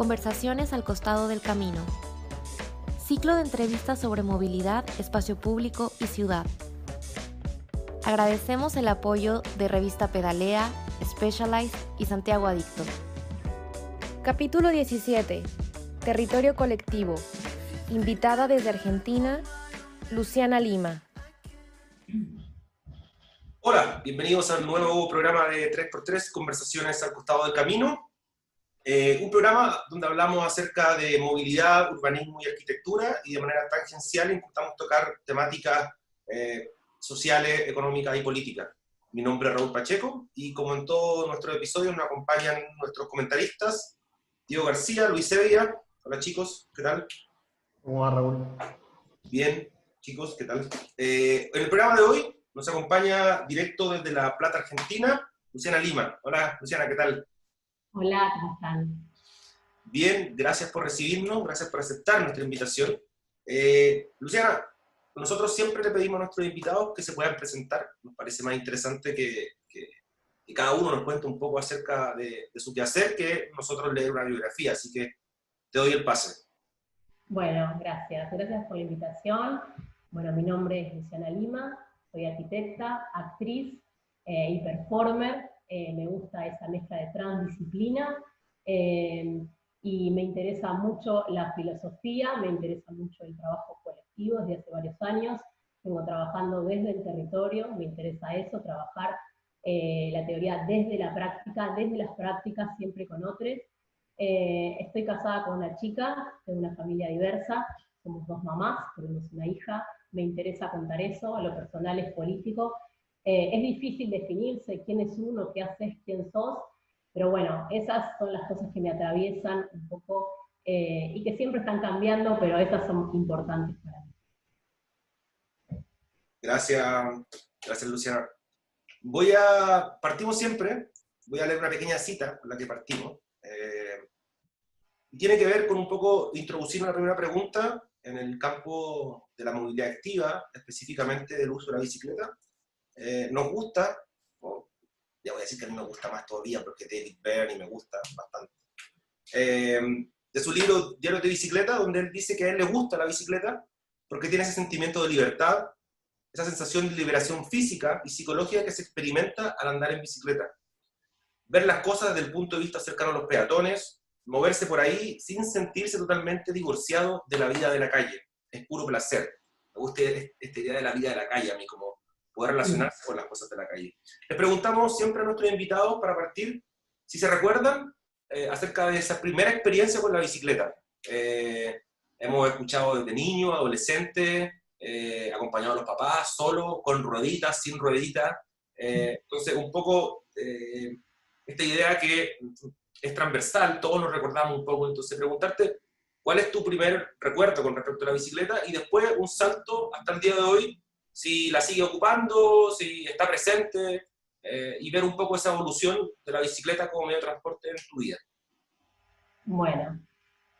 Conversaciones al costado del camino. Ciclo de entrevistas sobre movilidad, espacio público y ciudad. Agradecemos el apoyo de Revista Pedalea, Specialized y Santiago Adicto. Capítulo 17. Territorio colectivo. Invitada desde Argentina, Luciana Lima. Hola, bienvenidos al nuevo programa de 3x3, Conversaciones al costado del camino. Eh, un programa donde hablamos acerca de movilidad, urbanismo y arquitectura y de manera tangencial intentamos tocar temáticas eh, sociales, económicas y políticas. Mi nombre es Raúl Pacheco y como en todos nuestros episodios nos acompañan nuestros comentaristas, Diego García, Luis Sevilla. Hola chicos, ¿qué tal? ¿Cómo va Raúl? Bien, chicos, ¿qué tal? Eh, en el programa de hoy nos acompaña directo desde La Plata, Argentina, Luciana Lima. Hola Luciana, ¿qué tal? Hola, ¿cómo están? Bien, gracias por recibirnos, gracias por aceptar nuestra invitación. Eh, Luciana, nosotros siempre le pedimos a nuestros invitados que se puedan presentar. Nos parece más interesante que, que, cada uno nos cuente un poco acerca de, de, su quehacer que nosotros leer una biografía, así que te doy el pase. Bueno, gracias. Gracias por la invitación. Bueno, mi nombre es Luciana Lima, soy arquitecta, actriz eh, y performer. Eh, me gusta esa mezcla de transdisciplina eh, y me interesa mucho la filosofía, me interesa mucho el trabajo colectivo desde hace varios años, vengo trabajando desde el territorio, me interesa eso, trabajar eh, la teoría desde la práctica, desde las prácticas siempre con otros. estoy casada con una chica de una familia diversa, somos dos mamás, tenemos una hija, me interesa contar eso, a lo personal es político, eh, es difícil definirse quién es uno, qué haces, quién sos, pero bueno, esas son las cosas que me atraviesan un poco eh, y que siempre están cambiando, pero esas son importantes para mí. Gracias, gracias Luciana. Voy a, partimos siempre, voy a leer una pequeña cita con la que partimos. Eh, tiene que ver con un poco introducir una primera pregunta en el campo de la movilidad activa, específicamente del uso de la bicicleta. Eh, nos gusta, ya voy a decir que a mí me gusta más todavía porque David Byrne me gusta bastante, eh, de su libro Diario de Bicicleta, donde él dice que a él le gusta la bicicleta porque tiene ese sentimiento de libertad, esa sensación de liberación física y psicológica que se experimenta al andar en bicicleta. Ver las cosas desde el punto de vista cercano a los peatones, moverse por ahí sin sentirse totalmente divorciado de la vida de la calle. Es puro placer. Me gusta esta idea de la vida de la calle a mí, como poder relacionarse con las cosas de la calle. Les preguntamos siempre a nuestros invitados para partir si se recuerdan eh, acerca de esa primera experiencia con la bicicleta. Eh, hemos escuchado desde niño, adolescente, eh, acompañado a los papás, solo, con rueditas, sin rueditas. entonces, un poco esta idea que es transversal, todos nos recordamos un poco. Entonces, preguntarte cuál es tu primer recuerdo con respecto a la bicicleta y después un salto hasta el día de hoy si la sigue ocupando, si está presente, eh, y ver un poco esa evolución de la bicicleta como medio de transporte en tu vida. Bueno,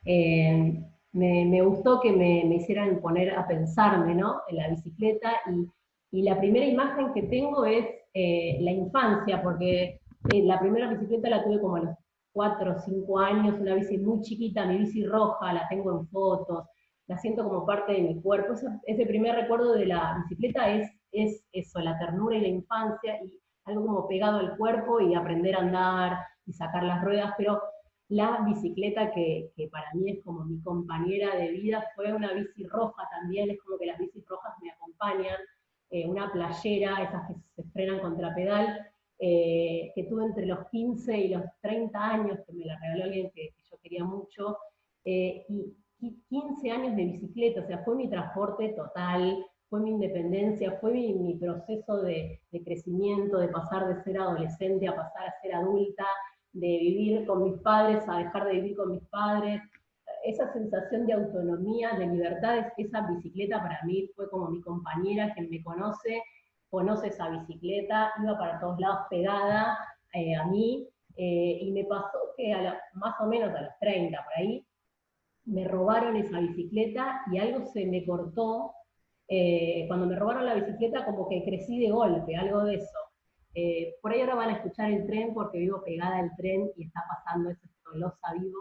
eh, me, gustó que me, hicieran poner a pensarme ¿no? en la bicicleta y, y la primera imagen que tengo es eh, la infancia, porque la primera bicicleta la tuve como a los 4 o 5 años, una bici muy chiquita, mi bici roja, la tengo en fotos, la siento como parte de mi cuerpo. Ese, primer recuerdo de la bicicleta es, es eso, la ternura y la infancia, y algo como pegado al cuerpo y aprender a andar y sacar las ruedas, pero la bicicleta que, que, para mí es como mi compañera de vida fue una bici roja también, es como que las bicis rojas me acompañan, eh, una playera, esas que se frenan contra pedal, eh, que tuve entre los 15 y los 30 años, que me la regaló alguien que, yo quería mucho, eh, 15 años de bicicleta, o sea, fue mi transporte total, fue mi independencia, fue mi, proceso de, crecimiento, de pasar de ser adolescente a pasar a ser adulta, de vivir con mis padres a dejar de vivir con mis padres. Esa sensación de autonomía, de libertad, esa bicicleta para mí fue como mi compañera, quien me conoce, conoce esa bicicleta, iba para todos lados pegada eh, a mí, eh, y me pasó que a más o menos a los 30, por ahí, me robaron esa bicicleta y algo se me cortó. Eh, cuando me robaron la bicicleta, como que crecí de golpe, algo de eso. Eh, por ahí ahora van a escuchar el tren porque vivo pegada al tren y está pasando eso, Tolosa vivo.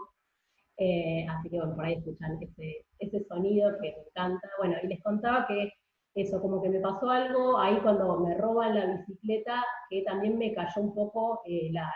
Eh, así que bueno, por ahí escuchan ese, ese sonido que me encanta. Bueno, y les contaba que eso, como que me pasó algo ahí cuando me roban la bicicleta, que también me cayó un poco la,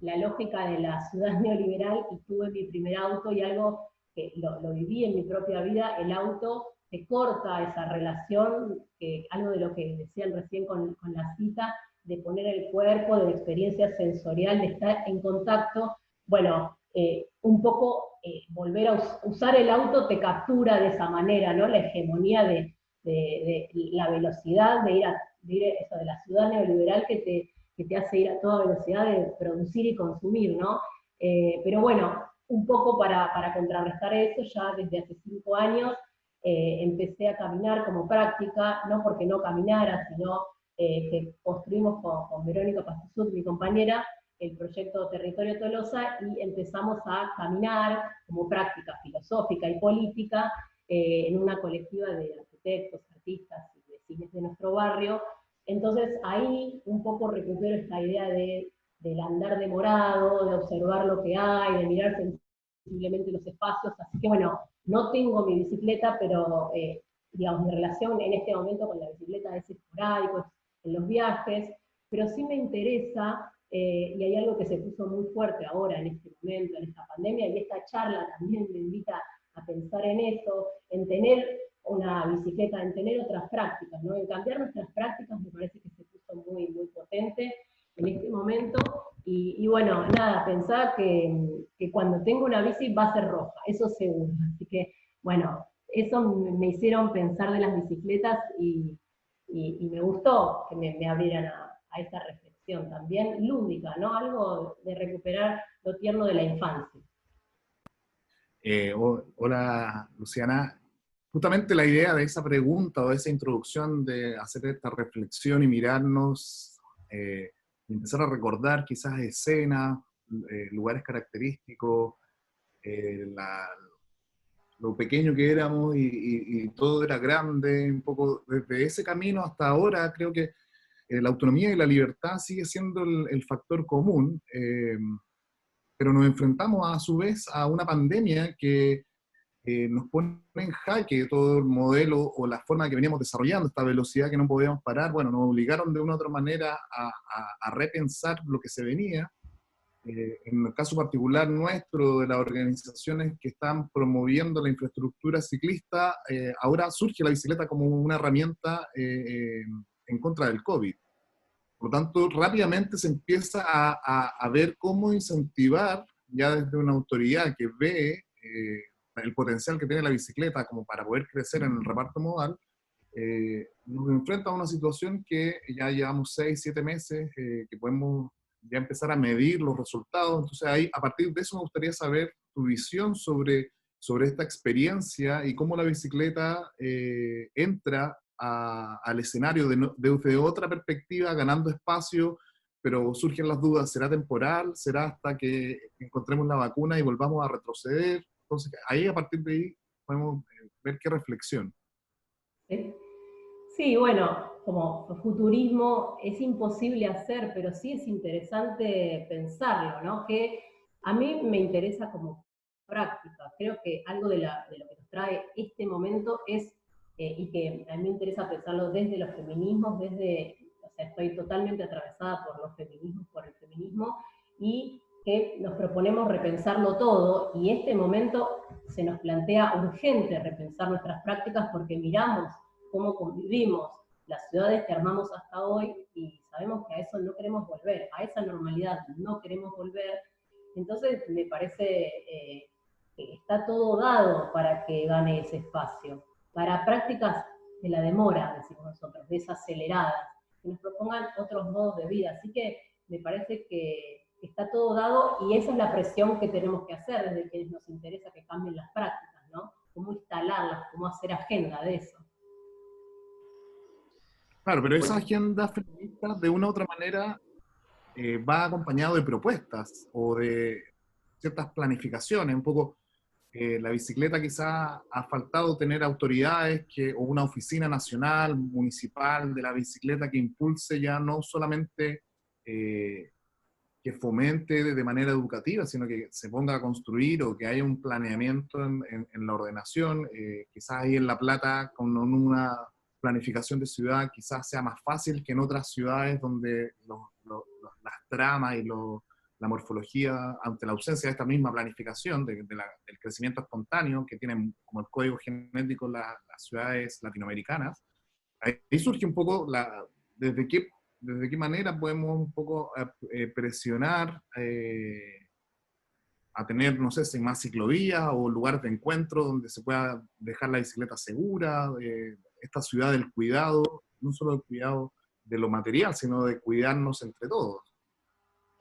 la, lógica de la ciudad neoliberal y tuve mi primer auto y algo que lo, lo viví en mi propia vida, el auto te corta esa relación, que algo de lo que decían recién con, con la cita, de poner el cuerpo, de la experiencia sensorial, de estar en contacto, bueno, eh, un poco eh, volver a usar el auto te captura de esa manera, ¿no? La hegemonía de, de, la velocidad, de ir, a, de eso, de la ciudad neoliberal que te, que te hace ir a toda velocidad de producir y consumir, ¿no? Eh, pero bueno, un poco para, para, contrarrestar eso, ya desde hace cinco años eh, empecé a caminar como práctica, no porque no caminara, sino eh, que construimos con, Verónica Pastuzut, mi compañera, el proyecto Territorio Tolosa y empezamos a caminar como práctica filosófica y política en una colectiva de arquitectos, artistas y vecinos de nuestro barrio. Entonces ahí un poco recupero esta idea de, del andar demorado, de observar lo que hay, de mirar sensiblemente los espacios. Así que bueno, no tengo mi bicicleta, pero eh, digamos, mi relación en este momento con la bicicleta es esporádico, en los viajes, pero sí me interesa, eh, y hay algo que se puso muy fuerte ahora en este momento, en esta pandemia, y esta charla también me invita a pensar en eso, en tener una bicicleta, en tener otras prácticas, ¿no? En cambiar nuestras prácticas me parece que se puso muy, muy potente en este momento. Y, bueno, nada, pensaba que, que, cuando tengo una bici va a ser roja, eso seguro. Así que, bueno, eso me hicieron pensar de las bicicletas y, y, me gustó que me, abrieran a, a, esa reflexión también lúdica, ¿no? Algo de recuperar lo tierno de la infancia. Eh, hola, Luciana justamente la idea de esa pregunta o de esa introducción de hacer esta reflexión y mirarnos eh, empezar a recordar quizás escenas, eh, lugares característicos, eh, lo pequeño que éramos y, todo era grande, un poco desde ese camino hasta ahora creo que la autonomía y la libertad sigue siendo el, el factor común, pero nos enfrentamos a su vez a una pandemia que eh, nos pone en jaque todo el modelo o la forma que veníamos desarrollando, esta velocidad que no podíamos parar, bueno, nos obligaron de una u otra manera a, repensar lo que se venía. Eh, en el caso particular nuestro, de las organizaciones que están promoviendo la infraestructura ciclista, eh, ahora surge la bicicleta como una herramienta en contra del COVID. Por lo tanto, rápidamente se empieza a, a ver cómo incentivar, ya desde una autoridad que ve el potencial que tiene la bicicleta como para poder crecer en el reparto modal, eh, nos enfrenta a una situación que ya llevamos seis, siete meses, eh, que podemos ya empezar a medir los resultados. Entonces, ahí, a partir de eso me gustaría saber tu visión sobre, sobre esta experiencia y cómo la bicicleta eh, entra al escenario de, de, otra perspectiva, ganando espacio, pero surgen las dudas, ¿será temporal? ¿Será hasta que encontremos la vacuna y volvamos a retroceder? Entonces, ahí a partir de ahí podemos eh, ver qué reflexión. Sí, bueno, como futurismo es imposible hacer, pero sí es interesante pensarlo, ¿no? Que a mí me interesa como práctica. Creo que algo de, lo que nos trae este momento es, eh, y que a mí me interesa pensarlo desde los feminismos, desde, o sea, estoy totalmente atravesada por los feminismos, por el feminismo, y que nos proponemos repensarlo todo y este momento se nos plantea urgente repensar nuestras prácticas porque miramos cómo convivimos las ciudades que armamos hasta hoy y sabemos que a eso no queremos volver, a esa normalidad no queremos volver. Entonces me parece eh, que está todo dado para que gane ese espacio, para prácticas de la demora, decimos nosotros, desaceleradas, que nos propongan otros modos de vida. Así que me parece que está todo dado y esa es la presión que tenemos que hacer desde que nos interesa que cambien las prácticas, ¿no? Cómo instalarlas, cómo hacer agenda de eso. Claro, pero esa agenda feminista de una u otra manera eh, va acompañado de propuestas o de ciertas planificaciones, un poco eh, la bicicleta quizá ha faltado tener autoridades que, o una oficina nacional, municipal de la bicicleta que impulse ya no solamente eh, que fomente de manera educativa, sino que se ponga a construir o que haya un planeamiento en, la ordenación. Eh, quizás ahí en La Plata, con una planificación de ciudad, quizás sea más fácil que en otras ciudades donde las tramas y la morfología, ante la ausencia de esta misma planificación, del crecimiento espontáneo que tienen como el código genético las ciudades latinoamericanas, ahí surge un poco la, desde qué desde qué manera podemos un poco eh, eh, presionar eh, a tener, no sé, más ciclovías o lugares de encuentro donde se pueda dejar la bicicleta segura, esta ciudad del cuidado, no solo del cuidado de lo material, sino de cuidarnos entre todos.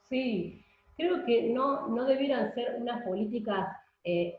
Sí, creo que no, no debieran ser unas políticas,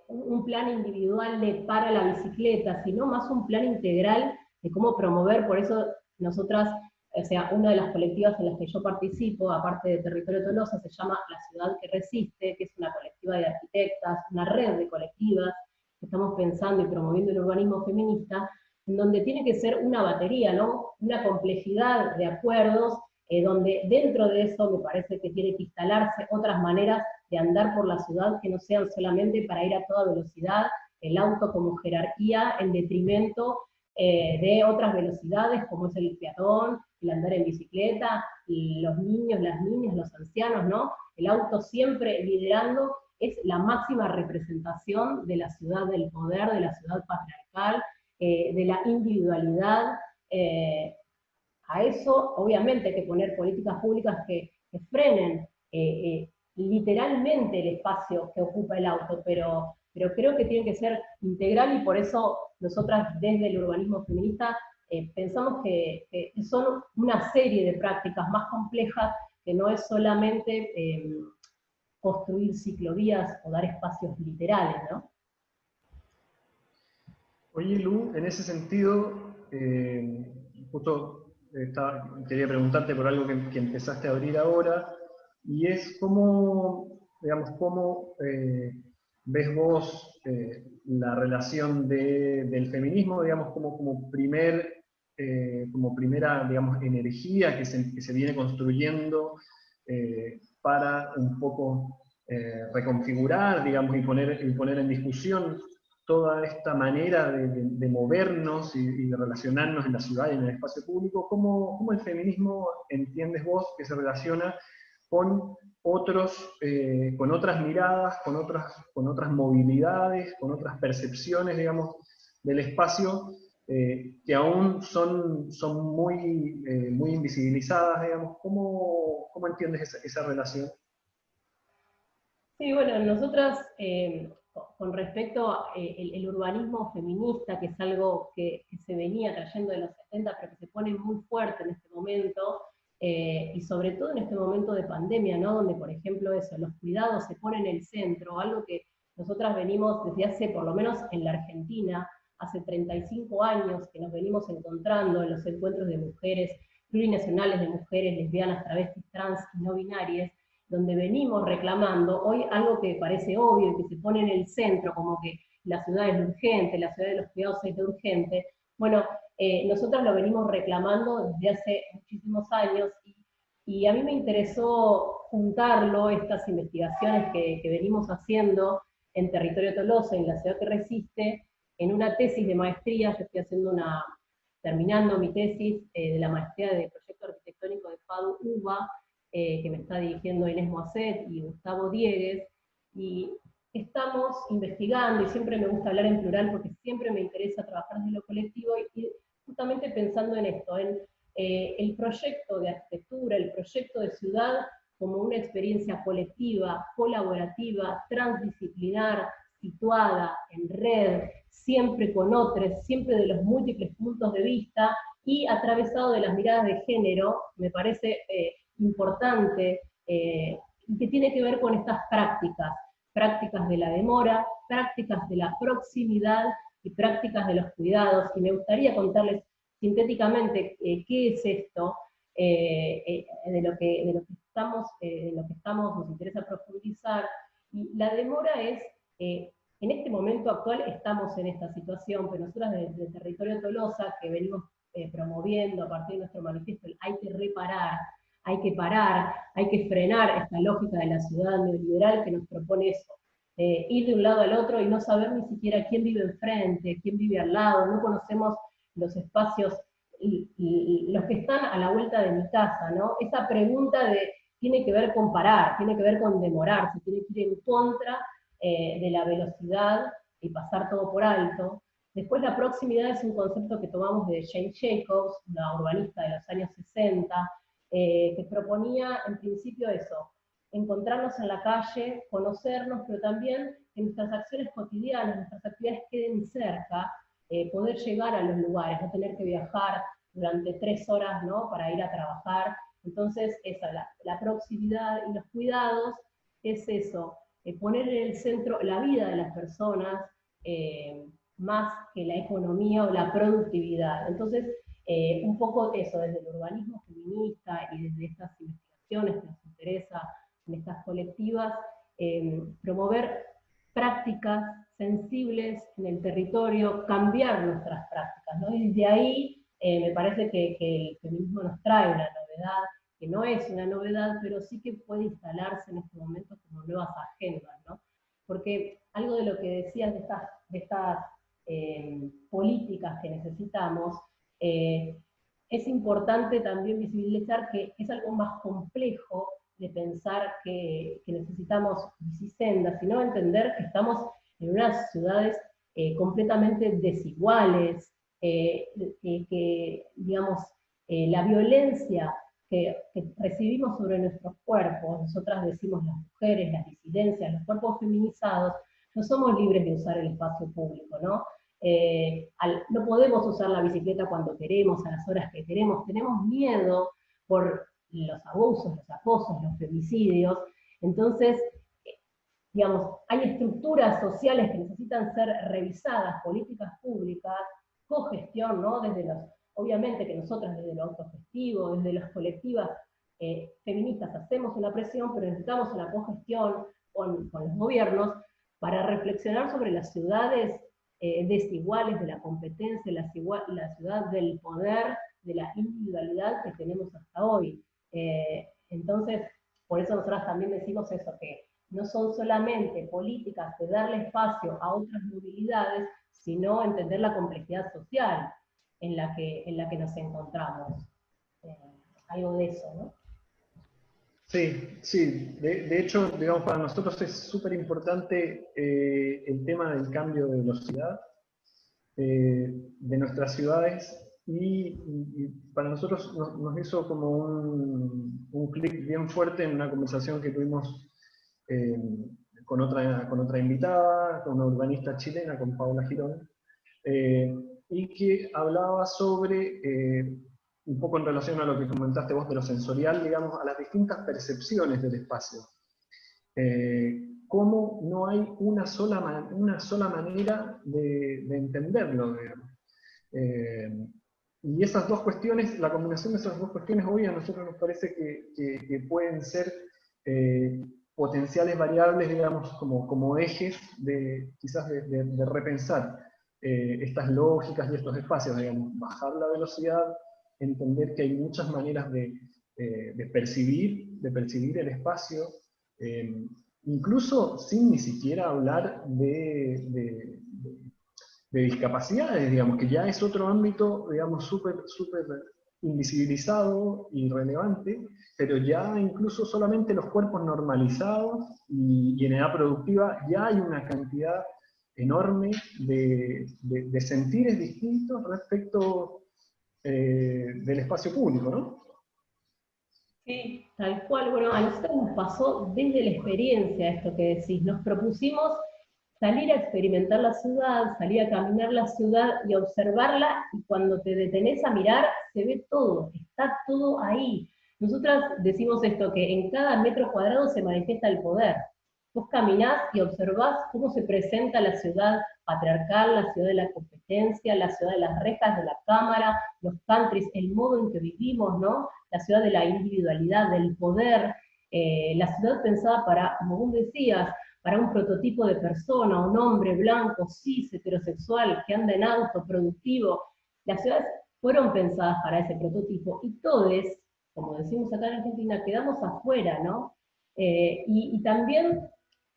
un plan individual para la bicicleta, sino más un plan integral de cómo promover, por eso nosotras o sea, una de las colectivas en las que yo participo, aparte de Territorio Tolosa, se llama La Ciudad que Resiste, que es una colectiva de arquitectas, una red de colectivas que estamos pensando y promoviendo el urbanismo feminista, en donde tiene que ser una batería, ¿no? Una complejidad de acuerdos, eh, donde dentro de eso me parece que tiene que instalarse otras maneras de andar por la ciudad que no sean solamente para ir a toda velocidad, el auto como jerarquía en detrimento eh, de otras velocidades como es el peatón, el andar en bicicleta, los niños, las niñas, los ancianos, ¿no? El auto siempre liderando es la máxima representación de la ciudad del poder, de la ciudad patriarcal, eh, de la individualidad. Eh, a eso, obviamente, hay que poner políticas públicas que, frenen literalmente el espacio que ocupa el auto, pero, pero creo que tiene que ser integral y por eso nosotras desde el urbanismo feminista eh, pensamos que, son una serie de prácticas más complejas que no es solamente eh, construir ciclovías o dar espacios literales, ¿no? Oye, Lu, en ese sentido, eh, justo quería preguntarte por algo que, empezaste a abrir ahora, y es cómo, digamos, cómo ves vos la relación del feminismo, digamos, como, como primer eh, como primera, digamos, energía que se, que se viene construyendo eh, para un poco eh, reconfigurar, digamos, y poner, y poner en discusión toda esta manera de, de, movernos y, de relacionarnos en la ciudad y en el espacio público, ¿cómo, cómo el feminismo entiendes vos que se relaciona con otros, con otras miradas, con otras, con otras movilidades, con otras percepciones, digamos, del espacio, eh, que aún son, son muy, eh, muy invisibilizadas, digamos. ¿Cómo, cómo entiendes esa, relación? Sí, bueno, nosotras, eh, con respecto al urbanismo feminista, que es algo que, se venía trayendo de los 70, pero que se pone muy fuerte en este momento, y sobre todo en este momento de pandemia, ¿no? Donde, por ejemplo, eso, los cuidados se ponen en el centro, algo que nosotras venimos desde hace, por lo menos en la Argentina, hace 35 años que nos venimos encontrando en los encuentros de mujeres plurinacionales, de mujeres lesbianas, travestis, trans y no binarias, donde venimos reclamando hoy algo que parece obvio y que se pone en el centro, como que la ciudad es urgente, la ciudad de los cuidados es urgente. Bueno, eh, nosotros lo venimos reclamando desde hace muchísimos años y, a mí me interesó juntarlo, estas investigaciones que, que venimos haciendo en territorio Tolosa, en la ciudad que resiste, en una tesis de maestría, yo estoy haciendo una, terminando mi tesis eh, de la maestría de proyecto arquitectónico de FADU UBA, eh, que me está dirigiendo Inés Moacet y Gustavo Diegues, y estamos investigando, y siempre me gusta hablar en plural porque siempre me interesa trabajar desde lo colectivo, y, justamente pensando en esto, en eh, el proyecto de arquitectura, el proyecto de ciudad como una experiencia colectiva, colaborativa, transdisciplinar, situada en red, siempre con otros, siempre de los múltiples puntos de vista y atravesado de las miradas de género, me parece eh, importante eh, que tiene que ver con estas prácticas, prácticas de la demora, prácticas de la proximidad y prácticas de los cuidados. Y me gustaría contarles sintéticamente eh, qué es esto, de, lo que, de lo que estamos, de lo que estamos, nos interesa profundizar. Y la demora es en este momento actual estamos en esta situación, pero nosotros desde el territorio Tolosa, que venimos eh, promoviendo a partir de nuestro manifiesto, hay que reparar, hay que parar, hay que frenar esta lógica de la ciudad neoliberal que nos propone eso, eh, ir de un lado al otro y no saber ni siquiera quién vive enfrente, quién vive al lado, no conocemos los espacios, y, los que están a la vuelta de mi casa, ¿no? Esa pregunta de, tiene que ver con parar, tiene que ver con demorarse, tiene que ir en contra eh, de la velocidad y pasar todo por alto. Después la proximidad es un concepto que tomamos de Jane Jacobs, una urbanista de los años 60, eh, que proponía en principio eso, encontrarnos en la calle, conocernos, pero también que nuestras acciones cotidianas, nuestras actividades queden cerca, eh, poder llegar a los lugares, no tener que viajar durante tres horas ¿no? para ir a trabajar. Entonces, esa, la, proximidad y los cuidados es eso, eh, poner en el centro la vida de las personas más que la economía o la productividad. Entonces, eh, un poco eso, desde el urbanismo feminista y desde estas investigaciones que nos interesa en estas colectivas, eh, promover prácticas sensibles en el territorio, cambiar nuestras prácticas. ¿no? Y desde ahí eh, me parece que, el feminismo nos trae una novedad, que no es una novedad, pero sí que puede instalarse en este momento como nuevas agendas. ¿no? Porque algo de lo que decías de estas, de estas políticas que necesitamos, eh, es importante también visibilizar que es algo más complejo de pensar que, necesitamos bicisendas, sino entender que estamos en unas ciudades eh, completamente desiguales, eh, que, digamos, la violencia que, recibimos sobre nuestros cuerpos, nosotras decimos las mujeres, las disidencias, los cuerpos feminizados, no somos libres de usar el espacio público, ¿no? Eh, no podemos usar la bicicleta cuando queremos, a las horas que queremos, tenemos miedo por los abusos, los acosos, los femicidios, entonces, eh, digamos, hay estructuras sociales que necesitan ser revisadas, políticas públicas, cogestión, ¿no? Desde los, obviamente que nosotras desde lo autogestivo, desde las colectivas eh, feministas hacemos una presión, pero necesitamos una cogestión con, los gobiernos para reflexionar sobre las ciudades eh, desiguales de la competencia, la, la, ciudad del poder, de la individualidad que tenemos hasta hoy. Eh, entonces, por eso nosotros también decimos eso, que no son solamente políticas de darle espacio a otras movilidades, sino entender la complejidad social en la que, en la que nos encontramos. Eh, algo de eso, ¿no? Sí, sí. De, hecho, digamos, para nosotros es súper importante eh, el tema del cambio de velocidad eh, de nuestras ciudades y, para nosotros nos, hizo como un, un clic bien fuerte en una conversación que tuvimos eh, con, otra, con otra invitada, con una urbanista chilena, con Paula Girón, y que hablaba sobre un poco en relación a lo que comentaste vos de lo sensorial, digamos, a las distintas percepciones del espacio. Eh, cómo no hay una sola, una sola manera de, entenderlo, digamos. Eh, y esas dos cuestiones, la combinación de esas dos cuestiones hoy a nosotros nos parece que, pueden ser eh, potenciales variables, digamos, como, como ejes de quizás de, de repensar estas lógicas y estos espacios, digamos, bajar la velocidad, entender que hay muchas maneras de, eh, percibir, de percibir el espacio, eh, incluso sin ni siquiera hablar de, de, discapacidades, digamos, que ya es otro ámbito, digamos, súper, súper invisibilizado y relevante, pero ya incluso solamente los cuerpos normalizados y, en edad productiva ya hay una cantidad enorme de, de sentires distintos respecto eh, del espacio público, ¿no? Sí, tal cual. Bueno, a nosotros nos pasó desde la experiencia esto que decís. Nos propusimos salir a experimentar la ciudad, salir a caminar la ciudad y observarla, y cuando te detenés a mirar, se ve todo, está todo ahí. Nosotras decimos esto, que en cada metro cuadrado se manifiesta el poder. Vos caminás y observás cómo se presenta la ciudad patriarcal, la ciudad de la competencia, la ciudad de las rejas de la cámara, los countries, el modo en que vivimos, ¿no? La ciudad de la individualidad, del poder, eh, la ciudad pensada para, como vos decías, para un prototipo de persona, un hombre blanco, cis, heterosexual, que anda en auto, productivo. Las ciudades fueron pensadas para ese prototipo y todos como decimos acá en Argentina, quedamos afuera, ¿no? Eh, y, también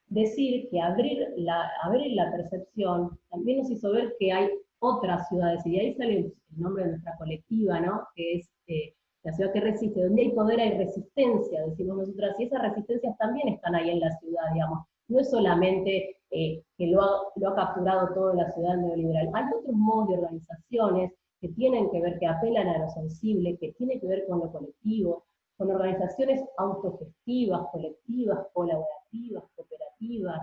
decir que abrir la, abrir la percepción también nos hizo ver que hay otras ciudades, y de ahí sale el nombre de nuestra colectiva, ¿no? Que es eh, la ciudad que resiste, donde hay poder hay resistencia, decimos nosotras, y esas resistencias también están ahí en la ciudad, digamos. No es solamente eh, que lo ha, capturado toda la ciudad neoliberal, hay otros modos de organizaciones que tienen que ver, que apelan a lo sensible, que tienen que ver con lo colectivo, con organizaciones autogestivas, colectivas, colaborativas, cooperativas,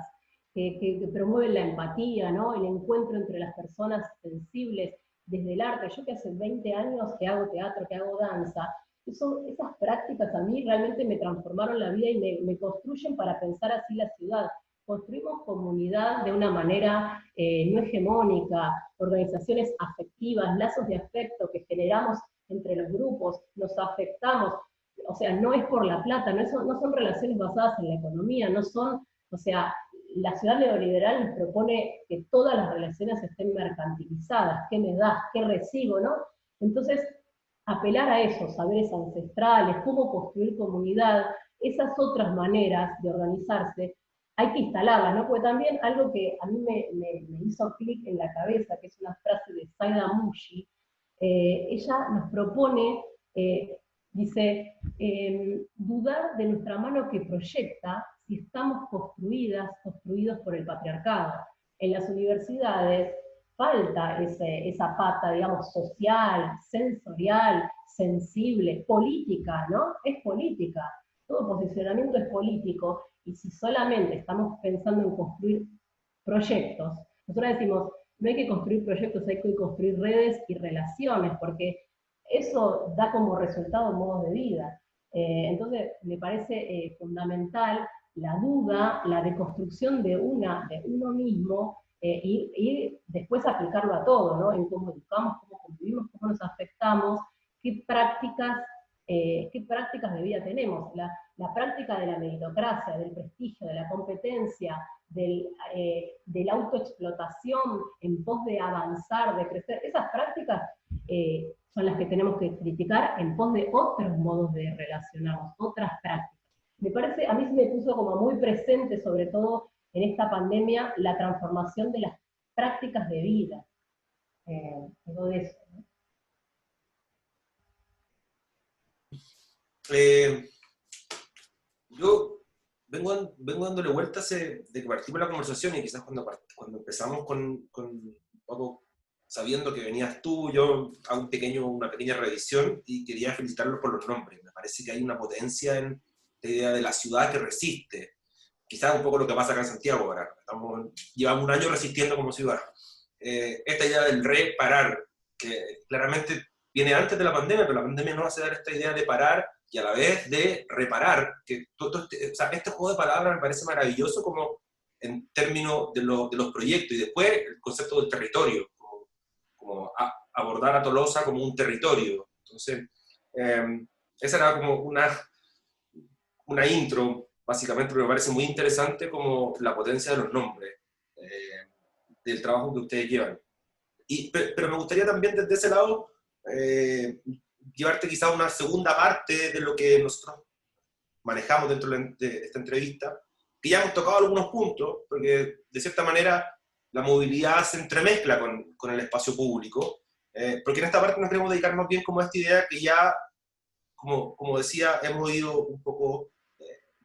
que, promueven la empatía, ¿no? el encuentro entre las personas sensibles desde el arte. Yo que hace 20 años que hago teatro, que hago danza, esas prácticas a mí realmente me transformaron la vida y me, construyen para pensar así la ciudad. Construimos comunidad de una manera eh, no hegemónica, organizaciones afectivas, lazos de afecto que generamos entre los grupos, nos afectamos, o sea, no es por la plata, no, no son relaciones basadas en la economía, no son, o sea, la ciudad neoliberal nos propone que todas las relaciones estén mercantilizadas, qué me das, qué recibo, ¿no? Entonces, apelar a esos saberes ancestrales, cómo construir comunidad, esas otras maneras de organizarse, hay que instalarlas, ¿no? Porque también algo que a mí me, hizo clic en la cabeza, que es una frase de Saida Mushi, eh, ella nos propone eh, Dice, em, dudar de nuestra mano que proyecta si estamos construidas, construidos por el patriarcado. En las universidades falta esa pata, digamos, social, sensorial, sensible, política, ¿no? Es política. Todo posicionamiento es político y si solamente estamos pensando en construir proyectos, nosotros decimos, no hay que construir proyectos, hay que construir redes y relaciones, porque eso da como resultado modos de vida. Eh, entonces, me parece eh, fundamental la duda, la deconstrucción de, una, de uno mismo eh, y, después aplicarlo a todo, ¿no? En cómo educamos, cómo convivimos, cómo nos afectamos, qué prácticas, qué prácticas de vida tenemos. La, la, práctica de la meritocracia, del prestigio, de la competencia, del, de la autoexplotación en pos de avanzar, de crecer, esas prácticas son las que tenemos que criticar en pos de otros modos de relacionarnos, otras prácticas. Me parece, a mí se me puso como muy presente, sobre todo en esta pandemia, la transformación de las prácticas de vida. Eh, de eso. Eh, yo vengo, vengo dándole vueltas de que partimos la conversación y quizás cuando, cuando empezamos con, con un poco sabiendo que venías tú, yo hago un pequeño, una pequeña revisión y quería felicitarlos por los nombres. Me parece que hay una potencia en la idea de la ciudad que resiste. Quizás un poco lo que pasa acá en Santiago ahora. Estamos, llevamos un año resistiendo como ciudad. Eh, esta idea del reparar, que claramente viene antes de la pandemia, pero la pandemia nos hace dar esta idea de parar y a la vez de reparar. Que todo este, o sea, este juego de palabras me parece maravilloso como en términos de, de los proyectos y después el concepto del territorio como abordar a Tolosa como un territorio. Entonces, em, esa era como una, una intro, básicamente, me parece muy interesante como la potencia de los nombres, eh, del trabajo que ustedes llevan. Y, pero me gustaría también desde ese lado eh, llevarte quizá una segunda parte de lo que nosotros manejamos dentro de esta entrevista, que ya hemos tocado algunos puntos, porque de cierta manera la movilidad se entremezcla con, con el espacio público, eh, porque en esta parte nos queremos dedicar más bien como a esta idea que ya, como, como decía, hemos ido un poco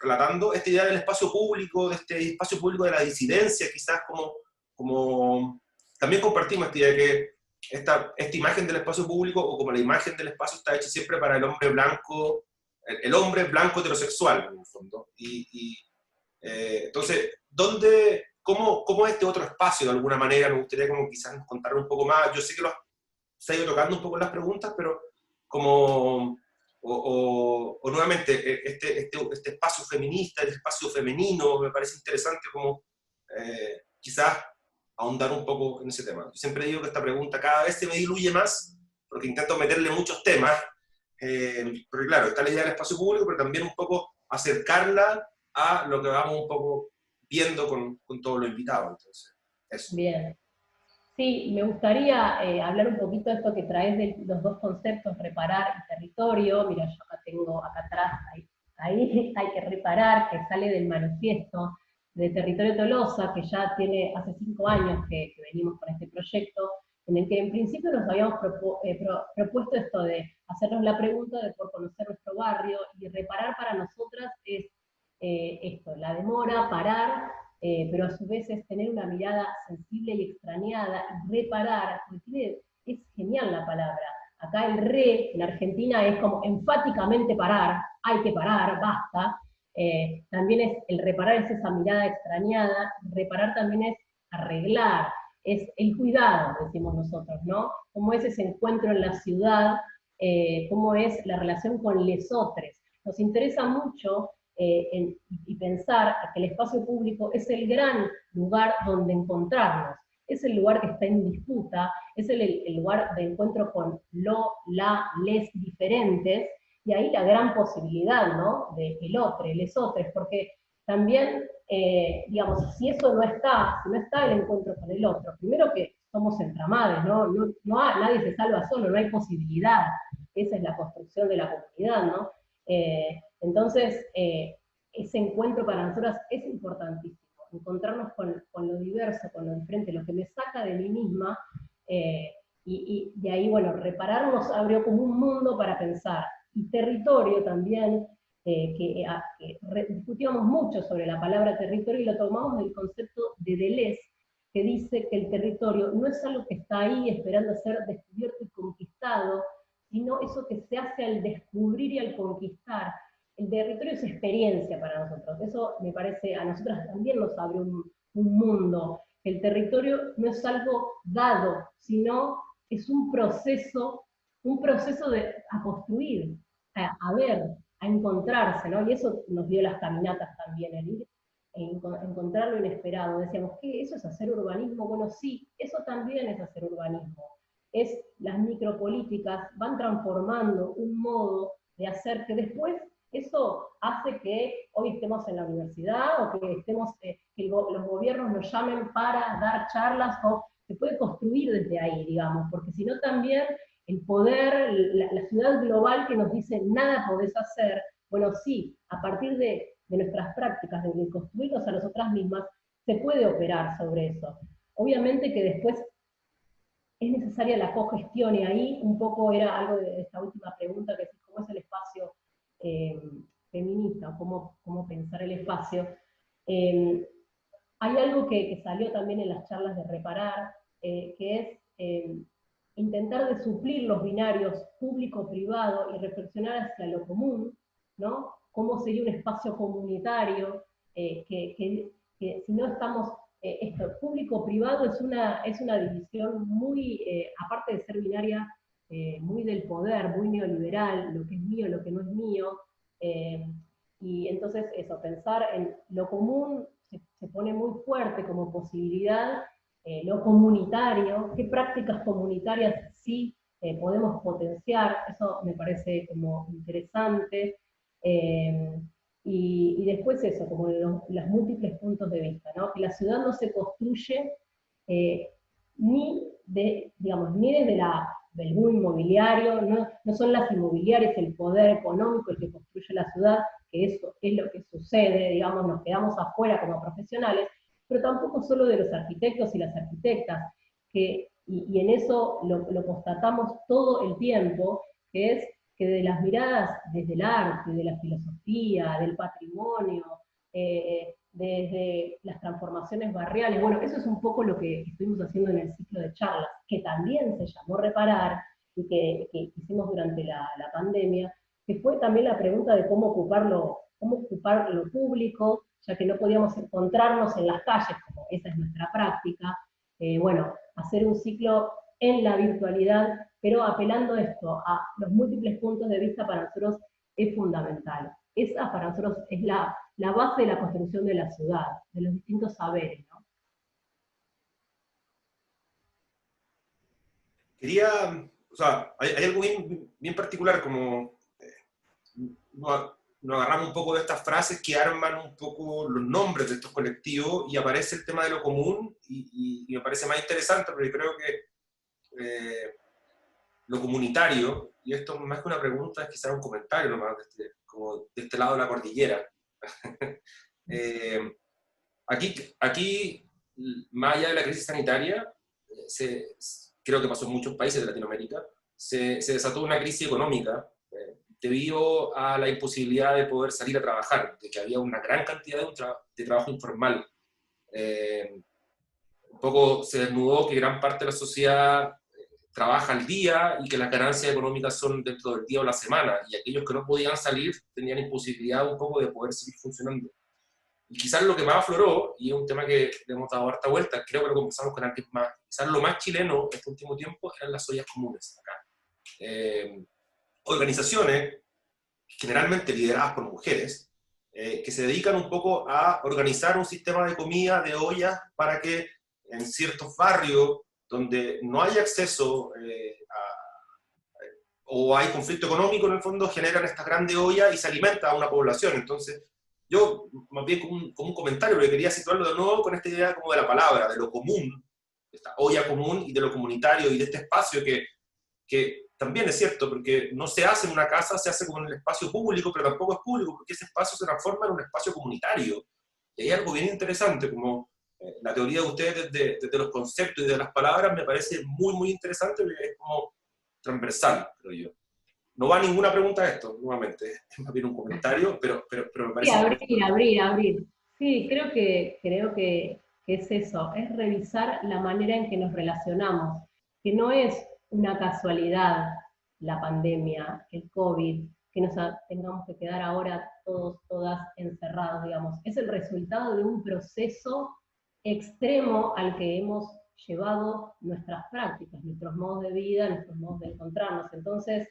relatando, esta idea del espacio público, de este espacio público de la disidencia, quizás como, como también compartimos esta idea de que esta, esta imagen del espacio público, o como la imagen del espacio está hecha siempre para el hombre blanco, el, hombre blanco heterosexual, en el fondo. Y, y eh, entonces, ¿dónde, ¿Cómo, ¿Cómo este otro espacio, de alguna manera, me gustaría como quizás contar un poco más? Yo sé que lo se ha ido tocando un poco las preguntas, pero como, o, nuevamente, e, este, este, este, espacio feminista, el espacio femenino, me parece interesante como eh, quizás ahondar un poco en ese tema. Yo siempre digo que esta pregunta cada vez se me diluye más, porque intento meterle muchos temas, eh, porque claro, está la idea del espacio público, pero también un poco acercarla a lo que vamos un poco viendo con, con todos los invitados. Entonces, Bien. Sí, me gustaría eh, hablar un poquito de esto que traes de los dos conceptos, reparar y territorio. Mira, yo acá tengo, acá atrás, ahí, ahí hay que reparar, que sale del manifiesto de Territorio Tolosa, que ya tiene hace cinco años que, venimos con este proyecto, en el que en principio nos habíamos eh, propuesto esto de hacernos la pregunta de por conocer nuestro barrio, y reparar para nosotras es eh, esto, la demora, parar, eh, pero a su vez es tener una mirada sensible y extrañada, y reparar, porque es genial la palabra. Acá el re en Argentina es como enfáticamente parar, hay que parar, basta, eh, también es el reparar es esa mirada extrañada, reparar también es arreglar, es el cuidado, decimos nosotros, ¿no? Cómo es ese encuentro en la ciudad, eh, cómo es la relación con lesotres. Nos interesa mucho eh, y pensar que el espacio público es el gran lugar donde encontrarnos, es el lugar que está en disputa, es el, el lugar de encuentro con lo, la, les diferentes, y ahí la gran posibilidad, ¿no? De el otro, el esotres, porque también, eh, digamos, si eso no está, si no está el encuentro con el otro, primero que somos entramados, ¿no? No, nadie se salva solo, no hay posibilidad, esa es la construcción de la comunidad, ¿no? Eh, entonces, eh, ese encuentro para nosotras es importantísimo, encontrarnos con, lo diverso, con lo diferente, lo que me saca de mí misma, y, y de ahí, bueno, repararnos abrió como un mundo para pensar, y territorio también, eh, que, eh, discutíamos mucho sobre la palabra territorio y lo tomamos del concepto de Deleuze, que dice que el territorio no es algo que está ahí esperando ser descubierto y conquistado, sino eso que se hace al descubrir y al conquistar. El territorio es experiencia para nosotros, eso me parece, a nosotras también nos abre un, un mundo. El territorio no es algo dado, sino es un proceso un proceso de, a construir, a, ver, a encontrarse, ¿no? Y eso nos dio las caminatas también, el ir encontrar lo inesperado. Decíamos, ¿qué? ¿Eso es hacer urbanismo? Bueno, sí, eso también es hacer urbanismo. Es las micropolíticas van transformando un modo de hacer que después eso hace que hoy estemos en la universidad o que estemos, eh, los gobiernos nos llamen para dar charlas o se puede construir desde ahí, digamos, porque si no también el poder, la, ciudad global que nos dice nada podés hacer, bueno, sí, a partir de, nuestras prácticas, de construirnos a nosotras mismas, se puede operar sobre eso. Obviamente que después es necesaria la cogestión y ahí un poco era algo de esta última pregunta, que cómo es el espacio eh, feminista, cómo, cómo pensar el espacio. Eh, hay algo que, salió también en las charlas de Reparar, eh, que es intentar de suplir los binarios público-privado y reflexionar hacia lo común, ¿no? Cómo sería un espacio comunitario, eh, que, si no estamos, esto, público-privado es una, es una división muy, aparte de ser binaria, muy del poder, muy neoliberal, lo que es mío, lo que no es mío, y entonces eso, pensar en lo común se pone muy fuerte como posibilidad eh, lo comunitario, qué prácticas comunitarias sí eh, podemos potenciar, eso me parece como interesante. Eh, y, después eso, como los, múltiples puntos de vista, ¿no? que la ciudad no se construye ni, de, digamos, ni desde la, del boom inmobiliario, no, no son las inmobiliarias el poder económico el que construye la ciudad, que eso es lo que sucede, digamos, nos quedamos afuera como profesionales, pero tampoco solo de los arquitectos y las arquitectas, que, y, en eso lo, constatamos todo el tiempo, que es que de las miradas desde el arte, de la filosofía, del patrimonio, eh, desde las transformaciones barriales, bueno, eso es un poco lo que estuvimos haciendo en el ciclo de charlas, que también se llamó Reparar, y que, hicimos durante la, la, pandemia, que fue también la pregunta de cómo ocuparlo, cómo ocupar lo público, ya que no podíamos encontrarnos en las calles, como esa es nuestra práctica, eh, bueno, hacer un ciclo en la virtualidad, pero apelando esto a los múltiples puntos de vista para nosotros es fundamental. Esa para nosotros es la, la base de la construcción de la ciudad, de los distintos saberes. ¿no? Quería, o sea, hay, algo bien, particular como, eh, nos agarramos un poco de estas frases que arman un poco los nombres de estos colectivos y aparece el tema de lo común y, me parece más interesante porque creo que eh, lo comunitario, y esto más que una pregunta es quizás un comentario nomás de este, como de este lado de la cordillera. Eh, aquí, aquí, más allá de la crisis sanitaria, se, creo que pasó en muchos países de Latinoamérica, se, desató una crisis económica debido a la imposibilidad de poder salir a trabajar, de que había una gran cantidad de, trabajo informal. Eh, un poco se desnudó que gran parte de la sociedad eh, trabaja al día y que las ganancias económicas son dentro del día o la semana, y aquellos que no podían salir tenían imposibilidad un poco de poder seguir funcionando. Y quizás lo que más afloró, y es un tema que le hemos dado harta vuelta, creo que lo conversamos con alguien más, quizás lo más chileno este último tiempo eran las ollas comunes acá. Eh, organizaciones, generalmente lideradas por mujeres, eh, que se dedican un poco a organizar un sistema de comida, de ollas, para que en ciertos barrios donde no hay acceso eh, o hay conflicto económico en el fondo, generan estas grandes ollas y se alimenta a una población. Entonces, yo más bien como un, como un comentario, porque quería situarlo de nuevo con esta idea como de la palabra, de lo común, esta olla común y de lo comunitario y de este espacio que, que también es cierto, porque no se hace en una casa, se hace como en el espacio público, pero tampoco es público, porque ese espacio se transforma en un espacio comunitario. Y hay algo bien interesante, como la teoría de ustedes desde, desde, los conceptos y de las palabras me parece muy, muy interesante, porque es como transversal, creo yo. No va ninguna pregunta a esto, nuevamente, es más bien un comentario, pero, pero, pero me parece... Sí, abrir, abrir, abrir. Sí, creo que, creo que, que es eso, es revisar la manera en que nos relacionamos, que no es una casualidad la pandemia, el COVID, que nos tengamos que quedar ahora todos, todas encerrados, digamos. Es el resultado de un proceso extremo al que hemos llevado nuestras prácticas, nuestros modos de vida, nuestros modos de encontrarnos. Entonces,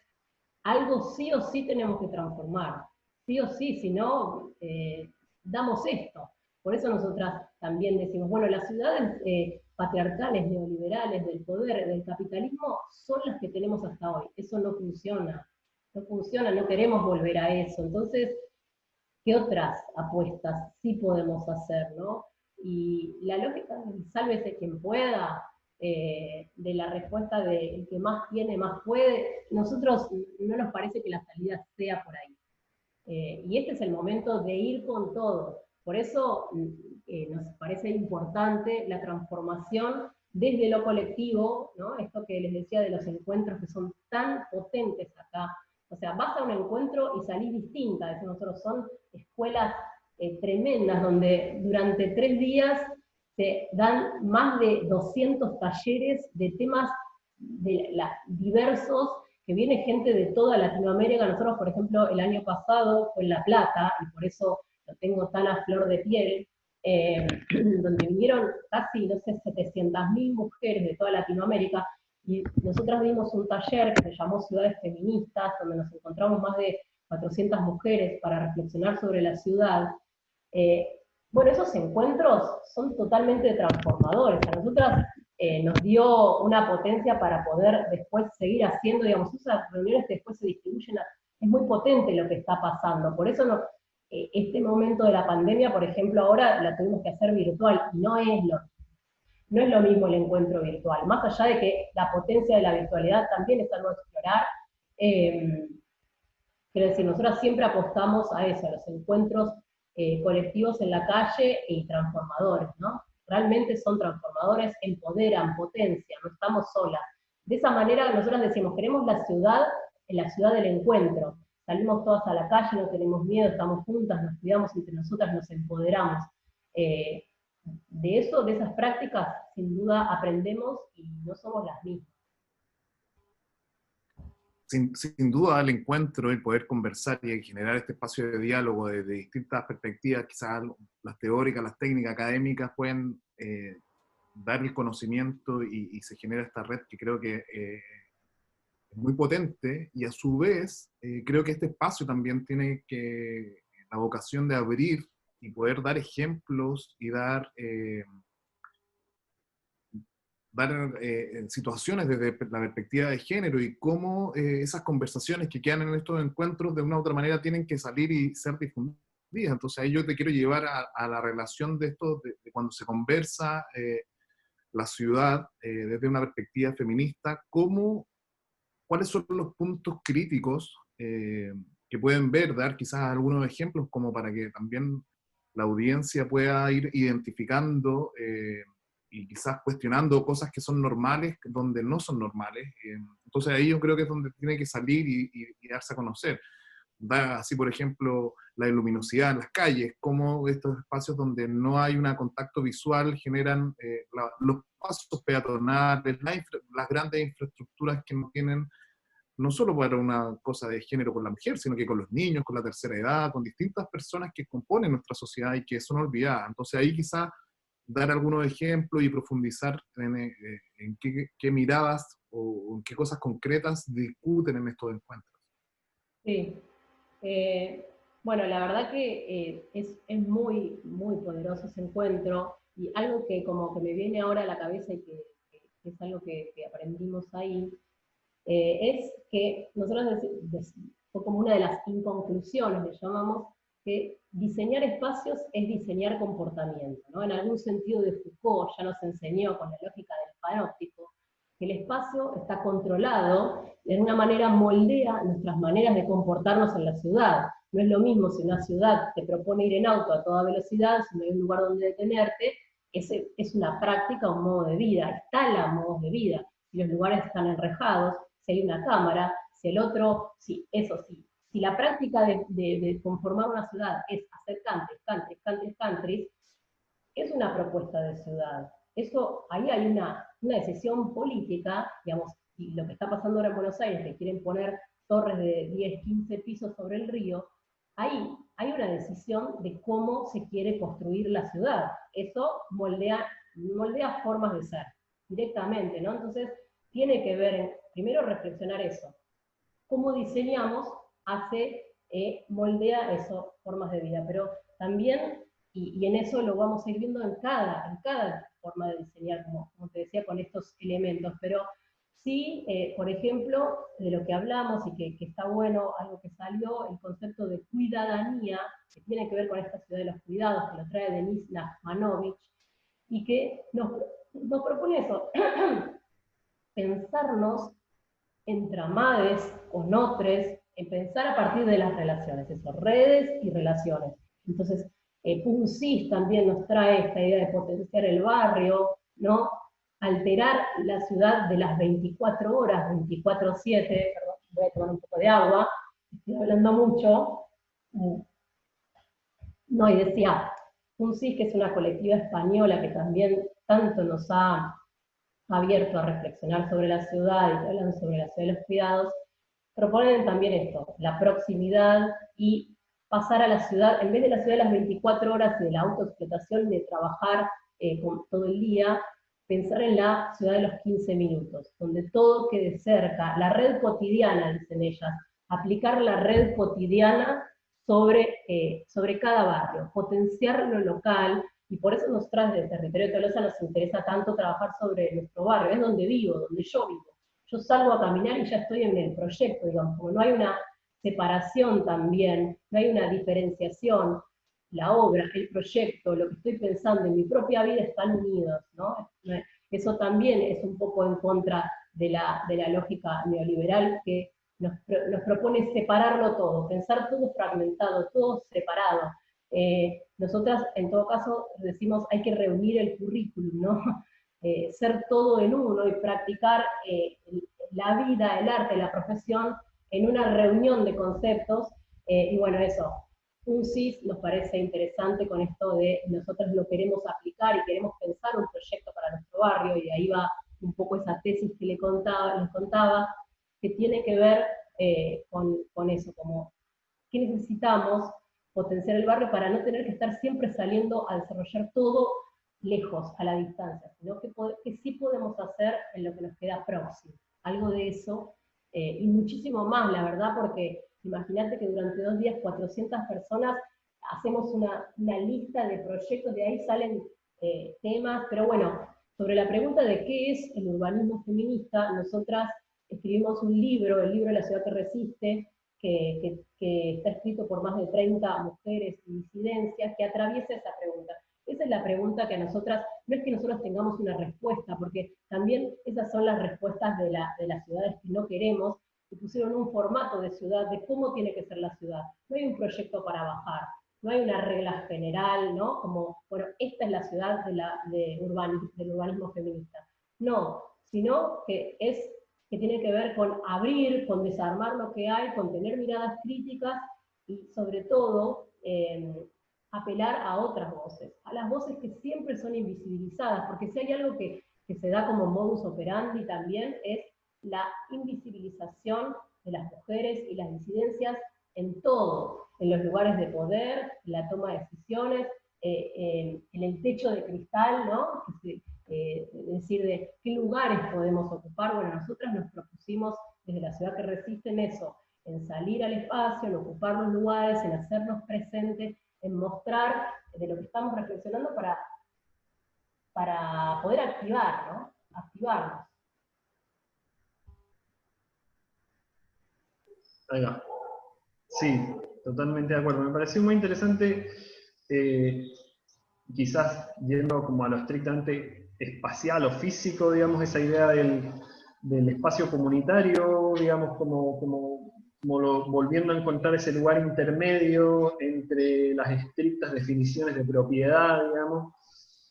algo sí o sí tenemos que transformar. Sí o sí, si no, eh, damos esto. Por eso nosotras también decimos, bueno, las ciudades eh, patriarcales, neoliberales, del poder, del capitalismo, son las que tenemos hasta hoy. Eso no funciona. No funciona, no queremos volver a eso. Entonces, ¿qué otras apuestas sí podemos hacer, no? Y la lógica del sálvese quien pueda, eh, de la respuesta de el que más tiene, más puede, nosotros no nos parece que la salida sea por ahí. Eh, y este es el momento de ir con todo. Por eso eh, nos parece importante la transformación desde lo colectivo, ¿no? esto que les decía de los encuentros que son tan potentes acá. O sea, vas a un encuentro y salís distinta, decimos nosotros, son escuelas eh, tremendas donde durante tres días se dan más de 200 talleres de temas de diversos, que viene gente de toda Latinoamérica. Nosotros, por ejemplo, el año pasado fue en La Plata, y por eso lo tengo tan a flor de piel, eh, donde vinieron casi, no sé, 700.000 mujeres de toda Latinoamérica, y nosotros dimos un taller que se llamó Ciudades Feministas, donde nos encontramos más de 400 mujeres para reflexionar sobre la ciudad. Eh, bueno, esos encuentros son totalmente transformadores. A nosotras eh, nos dio una potencia para poder después seguir haciendo, digamos, esas reuniones que después se distribuyen, es muy potente lo que está pasando. Por eso eh, este momento de la pandemia, por ejemplo, ahora la tuvimos que hacer virtual, no es lo, no es lo mismo el encuentro virtual, más allá de que la potencia de la virtualidad también es algo a explorar. Quiero decir, nosotros siempre apostamos a eso, a los encuentros eh, colectivos en la calle y transformadores, ¿no? Realmente son transformadores, empoderan, potencian, no estamos solas. De esa manera nosotros decimos, queremos la ciudad, la ciudad del encuentro, salimos todas a la calle, no tenemos miedo, estamos juntas, nos cuidamos entre nosotras, nos empoderamos. Eh, de eso, de esas prácticas, sin duda aprendemos y no somos las mismas. Sin, sin, duda el encuentro, el poder conversar y generar este espacio de diálogo desde distintas perspectivas, quizás las teóricas, las técnicas, académicas, pueden eh, dar el conocimiento y, se genera esta red que creo que eh, muy potente y a su vez eh, creo que este espacio también tiene que la vocación de abrir y poder dar ejemplos y dar, dar eh, situaciones desde la perspectiva de género y cómo eh, esas conversaciones que quedan en estos encuentros de una u otra manera tienen que salir y ser difundidas. Entonces ahí yo te quiero llevar a, la relación de esto, de, cuando se conversa eh, la ciudad desde una perspectiva feminista, cómo, cuáles son los puntos críticos que pueden ver, dar quizás algunos ejemplos como para que también la audiencia pueda ir identificando y quizás cuestionando cosas que son normales donde no son normales. Eh, entonces ahí yo creo que es donde tiene que salir y, darse a conocer. así, por ejemplo, la luminosidad en las calles, cómo estos espacios donde no hay un contacto visual generan eh, los pasos peatonales, las grandes infraestructuras que no tienen, no solo para una cosa de género con la mujer, sino que con los niños, con la tercera edad, con distintas personas que componen nuestra sociedad y que son olvidadas. Entonces ahí quizás dar algunos ejemplos y profundizar en, eh, en qué, miradas o en qué cosas concretas discuten en estos encuentros. Sí. Eh, bueno, la verdad que eh, es, es, muy, muy poderoso ese encuentro y algo que como que me viene ahora a la cabeza y que, es algo que, aprendimos ahí, es que nosotros, fue como una de las inconclusiones, le llamamos, que diseñar espacios es diseñar comportamiento. ¿no? En algún sentido de Foucault ya nos enseñó con la lógica del panóptico que el espacio está controlado, de alguna manera moldea nuestras maneras de comportarnos en la ciudad. No es lo mismo si una ciudad te propone ir en auto a toda velocidad, si no hay un lugar donde detenerte, ese es una práctica, un modo de vida, instala modos de vida. Si los lugares están enrejados, si hay una cámara, si el otro, sí, eso sí, si la práctica de, conformar una ciudad es hacer countries, countries, countries, countries, es una propuesta de ciudad. Eso, ahí hay una, decisión política, digamos, y lo que está pasando ahora en Buenos Aires, que quieren poner torres de 10, 15 pisos sobre el río, ahí hay una decisión de cómo se quiere construir la ciudad. Eso moldea formas de ser, directamente, ¿no? Entonces, tiene que ver, primero reflexionar eso. ¿Cómo diseñamos hace, eh, moldea eso, formas de vida. Pero también, y, en eso lo vamos a ir viendo en cada, en cada forma de diseñar, como, te decía, con estos elementos. Pero sí, eh, por ejemplo, de lo que hablamos y que, está bueno, algo que salió, el concepto de cuidadanía, que tiene que ver con esta ciudad de los cuidados, que lo trae Denise Nachmanovich, y que nos, nos propone eso, pensarnos entramades o pensar a partir de las relaciones, eso, redes y relaciones. Entonces, eh, PUNCIS también nos trae esta idea de potenciar el barrio, ¿no? Alterar la ciudad de las 24 horas, 24-7, perdón, voy a tomar un poco de agua, estoy hablando mucho. No, y decía, PUNCIS, que es una colectiva española que también tanto nos ha abierto a reflexionar sobre la ciudad y que hablan sobre la ciudad de los cuidados, proponen también esto, la proximidad y pasar a la ciudad, en vez de la ciudad de las 24 horas y de la autoexplotación, de trabajar eh, todo el día, pensar en la ciudad de los 15 minutos, donde todo quede cerca, la red cotidiana, dicen ellas, aplicar la red cotidiana sobre, eh, sobre cada barrio, potenciar lo local, y por eso nos trae del territorio de Tolosa, nos interesa tanto trabajar sobre nuestro barrio, es donde vivo, donde yo vivo yo salgo a caminar y ya estoy en el proyecto, digamos, no hay una separación también, no hay una diferenciación, la obra, el proyecto, lo que estoy pensando en mi propia vida están unidos, ¿no? Eso también es un poco en contra de la, de la lógica neoliberal que nos, nos, propone separarlo todo, pensar todo fragmentado, todo separado. Eh, nosotras, en todo caso, decimos hay que reunir el currículum, ¿no? Eh, ser todo en uno y practicar eh, la vida, el arte, la profesión en una reunión de conceptos. Eh, y bueno, eso, un CIS nos parece interesante con esto de nosotros lo queremos aplicar y queremos pensar un proyecto para nuestro barrio, y ahí va un poco esa tesis que le contaba, les contaba, que tiene que ver con, con eso, como qué necesitamos potenciar el barrio para no tener que estar siempre saliendo a desarrollar todo lejos, a la distancia, sino que, que sí podemos hacer en lo que nos queda próximo. Algo de eso, eh, y muchísimo más, la verdad, porque imagínate que durante dos días 400 personas hacemos una, lista de proyectos, de ahí salen eh, temas, pero bueno, sobre la pregunta de qué es el urbanismo feminista, nosotras escribimos un libro, el libro la ciudad que resiste, que, está escrito por más de 30 mujeres y disidencias, que atraviesa esa pregunta. Esa es la pregunta que a nosotras, no es que nosotros tengamos una respuesta, porque también esas son las respuestas de, de las ciudades que no queremos, y pusieron un formato de ciudad, de cómo tiene que ser la ciudad. No hay un proyecto para bajar, no hay una regla general, ¿no? Como, bueno, esta es la ciudad de la, de del urbanismo feminista. No, sino que es que tiene que ver con abrir, con desarmar lo que hay, con tener miradas críticas y sobre todo em, apelar a otras voces, a las voces que siempre son invisibilizadas, porque si hay algo que, que se da como modus operandi también es la invisibilización de las mujeres y las disidencias en todo, en los lugares de poder, en la toma de decisiones, eh, en, el techo de cristal, ¿no? Eh, es decir, de qué lugares podemos ocupar. Bueno, nosotras nos propusimos desde la ciudad que resiste en eso, en salir al espacio, en ocupar los lugares, en hacernos presentes, en mostrar de lo que estamos reflexionando para, para poder activar, ¿no? Activarnos. Sí, totalmente de acuerdo. Me pareció muy interesante, eh, quizás yendo como a lo estrictamente espacial o físico, digamos, esa idea del, espacio comunitario, digamos, como, volviendo a encontrar ese lugar intermedio entre las estrictas definiciones de propiedad, digamos.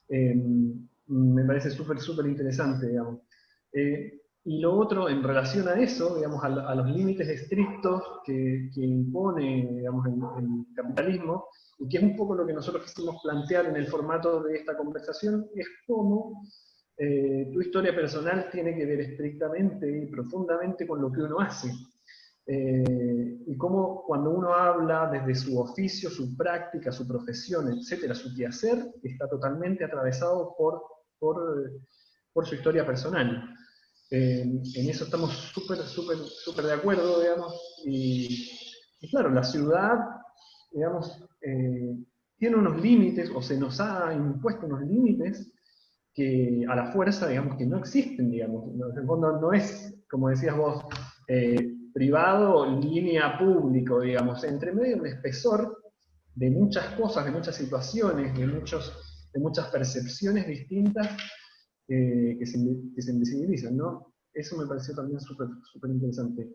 Eh, me parece súper, súper interesante, digamos. Eh, y lo otro, en relación a eso, digamos, a, los límites estrictos que, impone digamos, el, capitalismo, y que es un poco lo que nosotros quisimos plantear en el formato de esta conversación, es cómo eh, tu historia personal tiene que ver estrictamente y profundamente con lo que uno hace. Eh, y cómo cuando uno habla desde su oficio, su práctica, su profesión, etcétera, su quehacer, está totalmente atravesado por, por, por su historia personal. En eso estamos súper, súper, súper de acuerdo, digamos, y, claro, la ciudad, digamos, eh, tiene unos límites, o se nos ha impuesto unos límites que a la fuerza, digamos, que no existen, digamos, en el fondo no es, como decías vos, eh, privado, línea público, digamos, entre medio un espesor de muchas cosas, de muchas situaciones, de, muchos, de muchas percepciones distintas eh, que, se, que, invisibilizan, ¿no? Eso me pareció también súper interesante.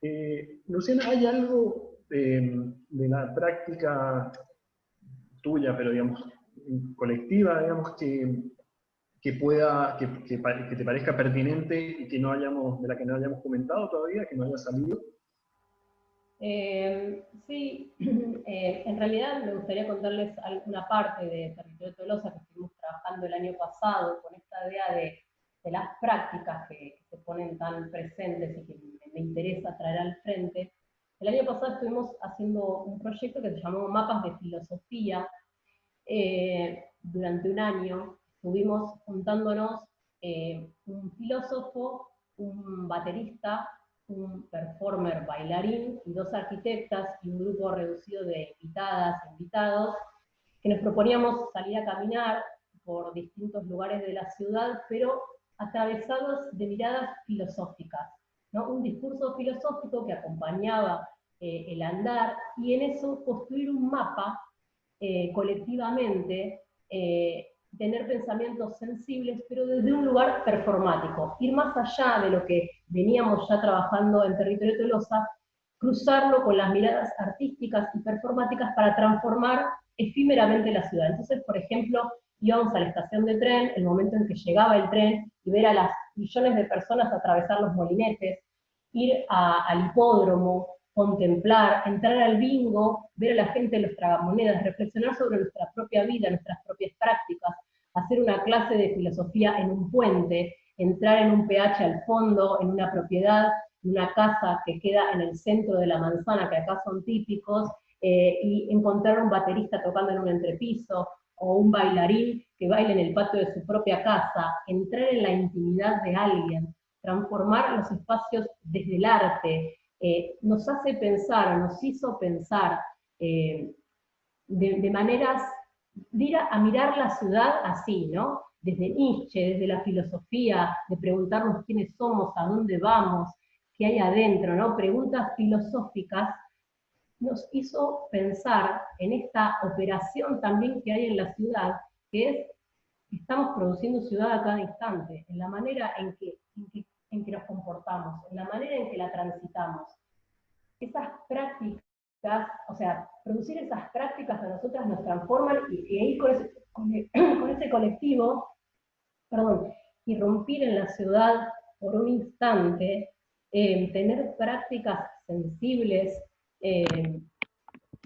Eh, Luciana, ¿hay algo de, la práctica tuya, pero digamos, colectiva, digamos, que, que pueda, que, que, te parezca pertinente y que no hayamos, de la que no hayamos comentado todavía, que no haya salido? Eh, sí, eh, en realidad me gustaría contarles alguna parte de Territorio de Tolosa que estuvimos trabajando el año pasado con esta idea de, las prácticas que, se ponen tan presentes y que me, interesa traer al frente. El año pasado estuvimos haciendo un proyecto que se llamó Mapas de Filosofía. Eh, durante un año estuvimos juntándonos un filósofo, un baterista, un performer bailarín y dos arquitectas y un grupo reducido de invitadas e invitados, que nos proponíamos salir a caminar por distintos lugares de la ciudad, pero atravesados de miradas filosóficas, ¿no? un discurso filosófico que acompañaba eh, el andar y en eso construir un mapa eh, colectivamente eh, tener pensamientos sensibles, pero desde un lugar performático, ir más allá de lo que veníamos ya trabajando en territorio Tolosa, cruzarlo con las miradas artísticas y performáticas para transformar efímeramente la ciudad. Entonces, por ejemplo, íbamos a la estación de tren, el momento en que llegaba el tren, y ver a las millones de personas atravesar los molinetes, ir al hipódromo, contemplar, entrar al bingo, ver a la gente en los tragamonedas, reflexionar sobre nuestra propia vida, nuestras propias prácticas, hacer una clase de filosofía en un puente, entrar en un PH al fondo, en una propiedad, en una casa que queda en el centro de la manzana, que acá son típicos, eh, y encontrar un baterista tocando en un entrepiso, o un bailarín que baila en el patio de su propia casa, entrar en la intimidad de alguien, transformar los espacios desde el arte, eh, nos hace pensar, nos hizo pensar eh, de, maneras, ir a, mirar la ciudad así, ¿no? desde Nietzsche, desde la filosofía, de preguntarnos quiénes somos, a dónde vamos, qué hay adentro, ¿no? Preguntas filosóficas, nos hizo pensar en esta operación también que hay en la ciudad, que es, estamos produciendo ciudad a cada instante, en la manera en que, nos comportamos, en la manera en que la transitamos. Esas prácticas, o sea, producir esas prácticas a nosotras nos transforman y, ahí con ese, con ese colectivo, perdón, irrumpir en la ciudad por un instante, eh, tener prácticas sensibles, eh,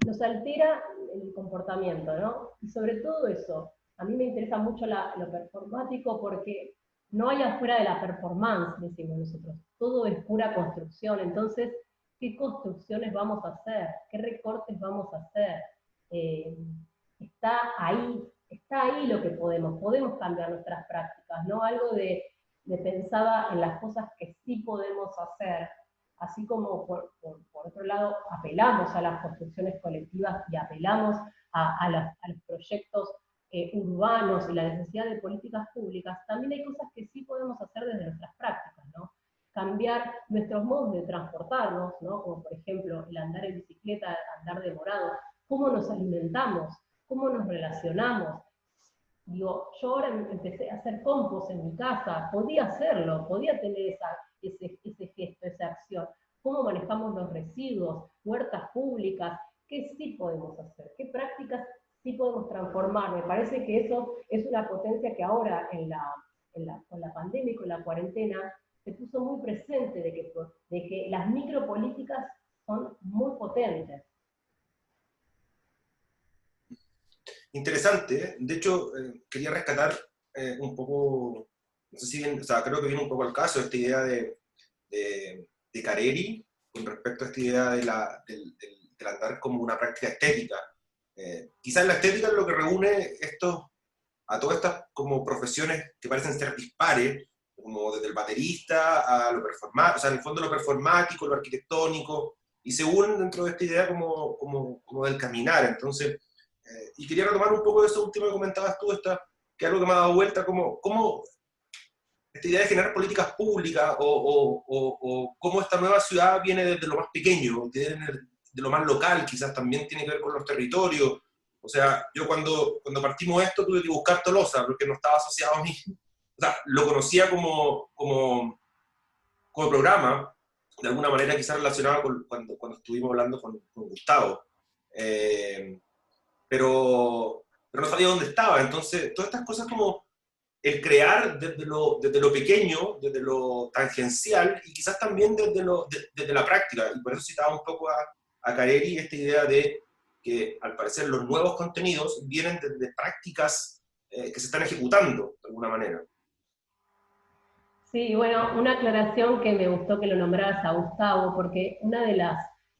nos altera el comportamiento, ¿no? Y sobre todo eso, a mí me interesa mucho lo performático porque no hay afuera de la performance, decimos nosotros, todo es pura construcción, entonces, ¿qué construcciones vamos a hacer? ¿Qué recortes vamos a hacer? Eh, está ahí, está ahí lo que podemos, podemos cambiar nuestras prácticas, ¿no? Algo de, de pensaba en las cosas que sí podemos hacer, así como por, otro lado apelamos a las construcciones colectivas y apelamos a, los proyectos eh, urbanos y la necesidad de políticas públicas, también hay cosas que sí podemos hacer desde nuestras prácticas, ¿no? Cambiar nuestros modos de transportarnos, ¿no? Como por ejemplo el andar en bicicleta, andar de morado, cómo nos alimentamos, cómo nos relacionamos. Digo, yo ahora empecé a hacer compost en mi casa, podía hacerlo, podía tener esa ese, ese gesto, esa acción, cómo manejamos los residuos, huertas públicas, qué sí podemos hacer, qué prácticas sí podemos transformar. Me parece que eso es una potencia que ahora en la, con la pandemia y con la cuarentena se puso muy presente de que, de que las micropolíticas son muy potentes. Interesante, ¿eh? de hecho eh, quería rescatar eh, un poco no sé si bien, o sea, creo que viene un poco al caso esta idea de, de, de Careri con respecto a esta idea de la, del, andar como una práctica estética. Eh, quizás la estética es lo que reúne esto a todas estas como profesiones que parecen ser dispares, como desde el baterista a lo performático, o sea, en el fondo lo performático, lo arquitectónico, y se unen dentro de esta idea como, como, como del caminar. Entonces, eh, y quería retomar un poco de eso último que comentabas tú, esta, que es algo que me ha dado vuelta, como, cómo esta idea de generar políticas públicas o, o, cómo esta nueva ciudad viene desde lo más pequeño, de lo más local, quizás también tiene que ver con los territorios. O sea, yo cuando, cuando partimos esto tuve que buscar Tolosa porque no estaba asociado a mí. O sea, lo conocía como, como, como programa, de alguna manera quizás relacionado con cuando, cuando estuvimos hablando con, Gustavo. Eh, pero, pero no sabía dónde estaba. Entonces, todas estas cosas como el crear desde lo, desde lo pequeño, desde lo tangencial y quizás también desde, lo, desde la práctica. Y por eso citaba un poco a, a Careri esta idea de que al parecer los nuevos contenidos vienen desde prácticas eh, que se están ejecutando de alguna manera. Sí, bueno, una aclaración que me gustó que lo nombraras a Gustavo, porque una de las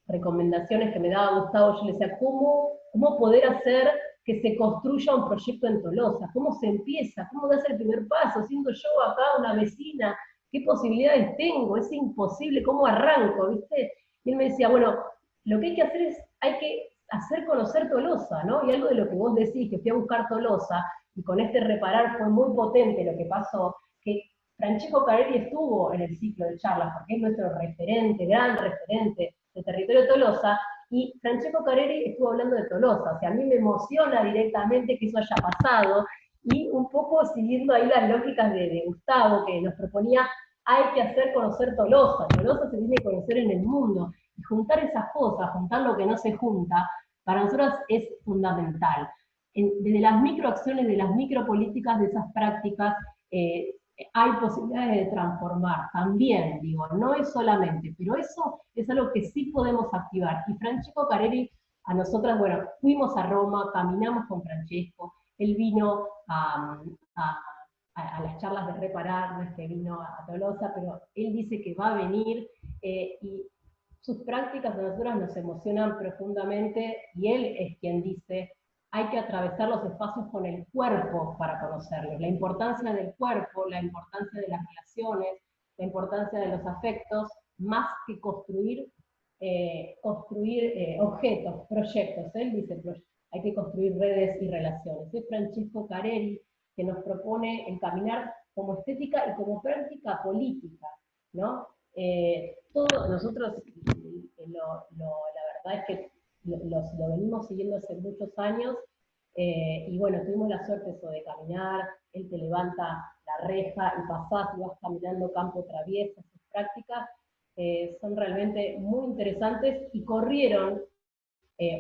recomendaciones que me daba Gustavo, yo le decía, ¿cómo, cómo poder hacer que se construya un proyecto en Tolosa, cómo se empieza, cómo das el primer paso, siendo yo acá una vecina, qué posibilidades tengo, es imposible, cómo arranco, ¿viste? Y él me decía, bueno, lo que hay que hacer es, hay que hacer conocer Tolosa, ¿no? Y algo de lo que vos decís, que fui a buscar Tolosa, y con este reparar fue muy potente lo que pasó, que Francesco Carelli estuvo en el ciclo de charlas, porque es nuestro referente, gran referente del territorio Tolosa, y Francesco Careri estuvo hablando de Tolosa, o sea, a mí me emociona directamente que eso haya pasado, y un poco siguiendo ahí las lógicas de, Gustavo, que nos proponía, hay que hacer conocer Tolosa, Tolosa se tiene que conocer en el mundo, y juntar esas cosas, juntar lo que no se junta, para nosotros es fundamental. desde las microacciones, de las micropolíticas, de esas prácticas, eh, hay posibilidades de transformar también, digo, no es solamente, pero eso es algo que sí podemos activar. Y Francesco Carelli, a nosotras, bueno, fuimos a Roma, caminamos con Francesco, él vino a, las charlas de reparar, no es que vino a Tolosa, pero él dice que va a venir eh, y sus prácticas a nosotras nos emocionan profundamente y él es quien dice hay que atravesar los espacios con el cuerpo para conocerlos. La importancia del cuerpo, la importancia de las relaciones, la importancia de los afectos, más que construir, eh, construir eh, objetos, proyectos. Él dice, hay que construir redes y relaciones. Es Francesco Careri, que nos propone el caminar como estética y como práctica política, ¿no? Eh, todo, nosotros, la verdad es que lo, lo, venimos siguiendo hace muchos años, eh, y bueno, tuvimos la suerte eso de caminar, él te levanta la reja y pasás y vas caminando campo traviesa, sus prácticas eh, son realmente muy interesantes y corrieron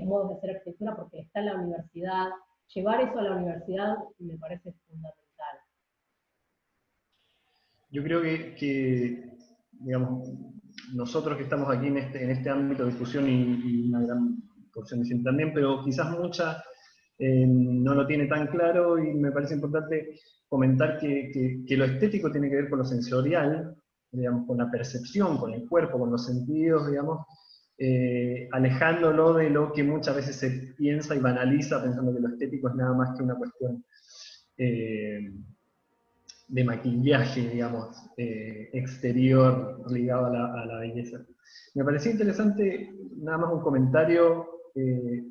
modos de hacer arquitectura porque está en la universidad, llevar eso a la universidad me parece fundamental. Yo creo que, digamos, nosotros que estamos aquí en este, en este ámbito de discusión y, una gran porción de gente también, pero quizás mucha eh, no lo tiene tan claro y me parece importante comentar que, lo estético tiene que ver con lo sensorial, digamos, con la percepción, con el cuerpo, con los sentidos, digamos, eh, alejándolo de lo que muchas veces se piensa y banaliza pensando que lo estético es nada más que una cuestión eh, de maquillaje, digamos, eh, exterior ligado a la, belleza. Me parecía interesante, nada más un comentario,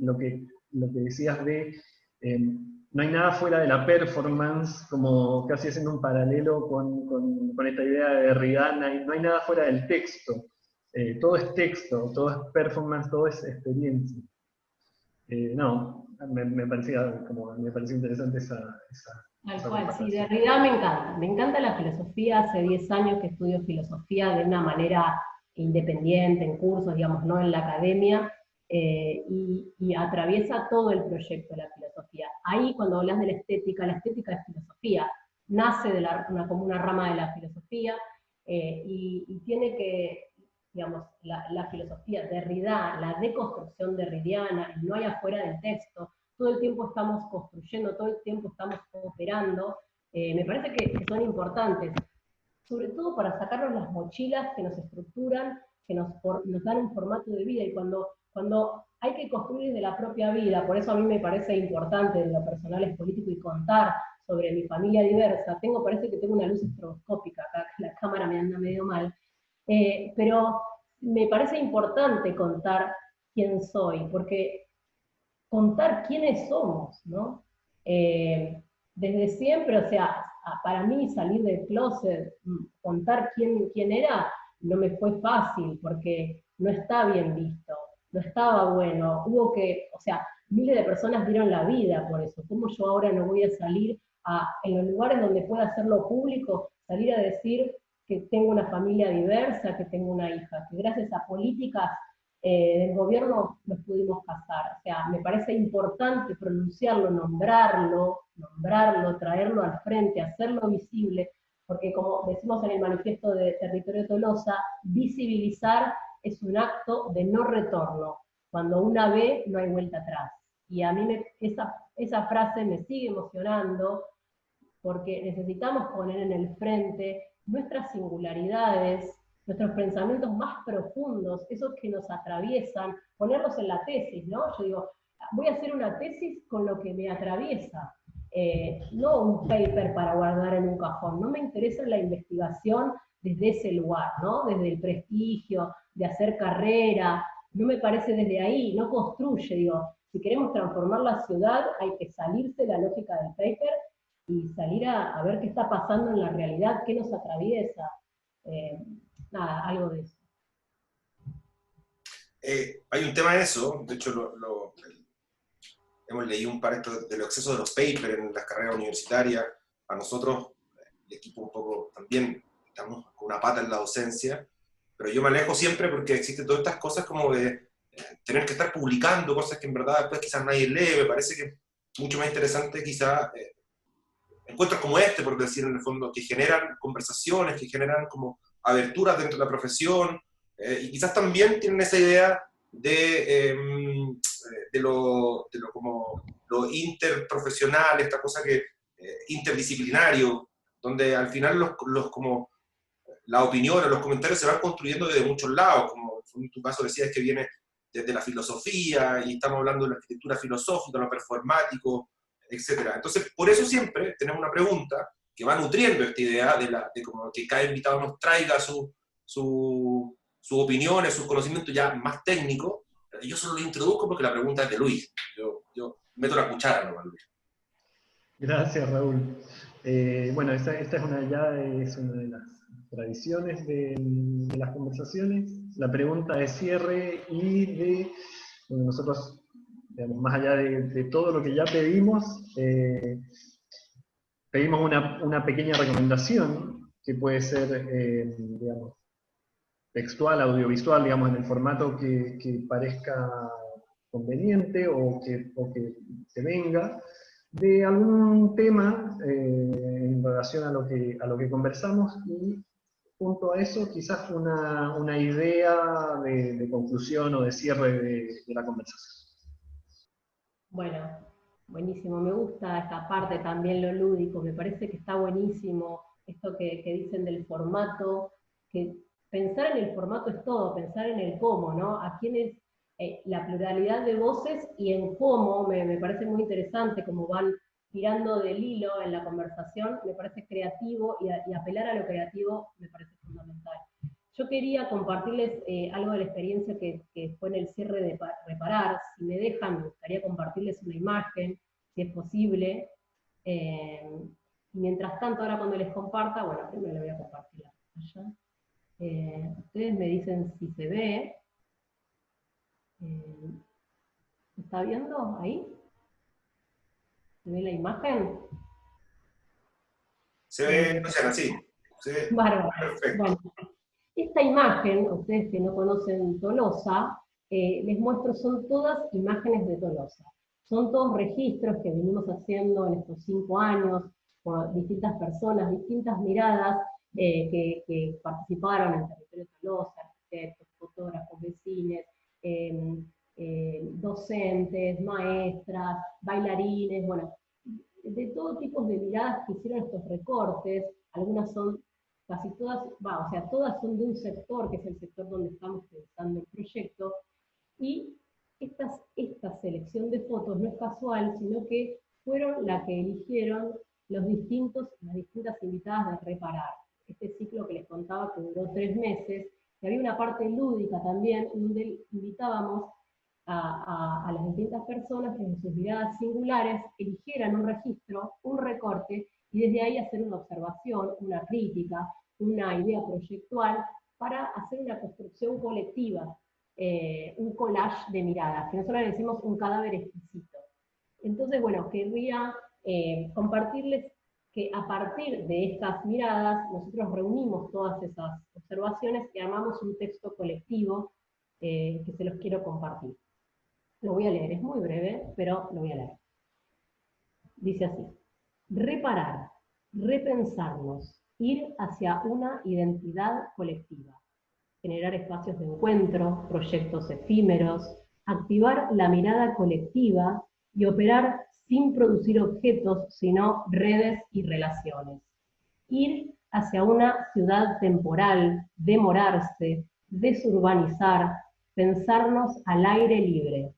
lo, que, lo que decías de no hay nada fuera de la performance, como casi haciendo un paralelo con, con, esta idea de Derrida, no hay nada fuera del texto. Eh, todo es texto, todo es performance, todo es experiencia. Eh, no, me, parecía, como, me parecía interesante esa... Tal cual, sí, de realidad me encanta. Me encanta la filosofía, hace 10 años que estudio filosofía de una manera independiente, en cursos, digamos, no en la academia, eh, y, atraviesa todo el proyecto de la filosofía. Ahí cuando hablas de la estética, la estética es filosofía, nace de la, una, como una rama de la filosofía, y, tiene que digamos, la, la filosofía Derrida, la deconstrucción derridiana, no hay afuera del texto, todo el tiempo estamos construyendo, todo el tiempo estamos operando, eh, me parece que, son importantes, sobre todo para sacarnos las mochilas que nos estructuran, que nos, nos dan un formato de vida, y cuando, cuando hay que construir de la propia vida, por eso a mí me parece importante en lo personal es político y contar sobre mi familia diversa, tengo, parece que tengo una luz estroboscópica acá, que la cámara me anda medio mal, eh, pero me parece importante contar quién soy, porque contar quiénes somos, ¿no? Eh, desde siempre, o sea, para mí salir del closet, mm, contar quién, quién era, no me fue fácil, porque no está bien visto, no estaba bueno, hubo que, o sea, miles de personas dieron la vida por eso, ¿cómo yo ahora no voy a salir a, en los lugares donde pueda hacerlo público, salir a decir que tengo una familia diversa, que tengo una hija, que gracias a políticas eh, del gobierno nos pudimos casar. O sea, me parece importante pronunciarlo, nombrarlo, nombrarlo, traerlo al frente, hacerlo visible, porque como decimos en el manifiesto de Territorio Tolosa, visibilizar es un acto de no retorno. Cuando una ve, no hay vuelta atrás. Y a mí esa, esa frase me sigue emocionando porque necesitamos poner en el frente nuestras singularidades, nuestros pensamientos más profundos, esos que nos atraviesan, ponerlos en la tesis, ¿no? Yo digo, voy a hacer una tesis con lo que me atraviesa, eh, no un paper para guardar en un cajón, no me interesa la investigación desde ese lugar, ¿no? Desde el prestigio, de hacer carrera, no me parece desde ahí, no construye, digo, si queremos transformar la ciudad hay que salirse de la lógica del paper y salir a, ver qué está pasando en la realidad, qué nos atraviesa, eh, nada, algo de eso. Eh, hay un tema en eso, de hecho hemos leído un par de los excesos de los papers en las carreras universitarias, a nosotros, el equipo un poco también, estamos con una pata en la docencia, pero yo me alejo siempre porque existen todas estas cosas como de eh, tener que estar publicando cosas que en verdad después quizás nadie lee, me parece que mucho más interesante quizás encuentros como este, por decir en el fondo, que generan conversaciones, que generan como aberturas dentro de la profesión, eh, y quizás también tienen esa idea de, em, de, lo, de, lo, como lo interprofesional, esta cosa que eh, interdisciplinario, donde al final los, los como la opinión, los comentarios se van construyendo desde muchos lados, como en tu caso decías que viene desde la filosofía, y estamos hablando de la arquitectura filosófica, lo performático, etc. Entonces, por eso siempre tenemos una pregunta que va nutriendo esta idea de, la, de como que cada invitado nos traiga su, su, sus opiniones, sus conocimientos ya más técnicos. Yo solo lo introduzco porque la pregunta es de Luis. Yo, meto la cuchara, ¿no, Luis? Gracias, Raúl. Eh, bueno, esta, es una, ya es una de las tradiciones de, las conversaciones, la pregunta de cierre y de nosotros, más allá de, todo lo que ya pedimos, eh, pedimos una, pequeña recomendación que puede ser, eh, textual, audiovisual, digamos, en el formato que, parezca conveniente o que, o se venga, de algún tema eh, en relación a lo, que, a lo que conversamos y junto a eso quizás una, idea de, conclusión o de cierre de, la conversación. Bueno, buenísimo, me gusta esta parte también lo lúdico, me parece que está buenísimo esto que, dicen del formato, que pensar en el formato es todo, pensar en el cómo, ¿no? A quiénes eh, la pluralidad de voces y en cómo, me, parece muy interesante cómo van tirando del hilo en la conversación, me parece creativo y, apelar a lo creativo me parece fundamental. Yo quería compartirles eh, algo de la experiencia que, fue en el cierre de Reparar. Si me dejan, me gustaría compartirles una imagen, si es posible. Eh, mientras tanto, ahora cuando les comparta, bueno, primero le voy a compartir la pantalla. ustedes me dicen si se ve. Eh, ¿Está viendo ahí? ¿Se ve la imagen? Se ve, no sé, así. Se ve perfecto. Bueno, esta imagen, ustedes que no conocen Tolosa, eh, les muestro, son todas imágenes de Tolosa. Son todos registros que venimos haciendo en estos cinco años, por distintas personas, distintas miradas eh, que, participaron en el territorio Tolosa, arquitectos, fotógrafos, vecinos, Em, eh, docentes, maestras, bailarines, bueno, de todo tipo de miradas que hicieron estos recortes, algunas son, casi todas, va, o sea, todas son de un sector, que es el sector donde estamos pensando el proyecto, y esta selección de fotos no es casual, sino que fueron las que eligieron los distintos, las distintas invitadas de Reparar. Este ciclo que les contaba que duró tres meses, y había una parte lúdica también, donde invitábamos a, las distintas personas que en sus miradas singulares eligieran un registro, un recorte, y desde ahí hacer una observación, una crítica, una idea proyectual, para hacer una construcción colectiva, eh, un collage de miradas, que nosotros le decimos un cadáver exquisito. Entonces, bueno, querría eh, compartirles que a partir de estas miradas nosotros reunimos todas esas observaciones y armamos un texto colectivo eh, que se los quiero compartir. Lo voy a leer, es muy breve, pero lo voy a leer. Dice así, reparar, repensarnos, ir hacia una identidad colectiva, generar espacios de encuentro, proyectos efímeros, activar la mirada colectiva y operar sin producir objetos, sino redes y relaciones. Ir hacia una ciudad temporal, demorarse, desurbanizar, pensarnos al aire libre,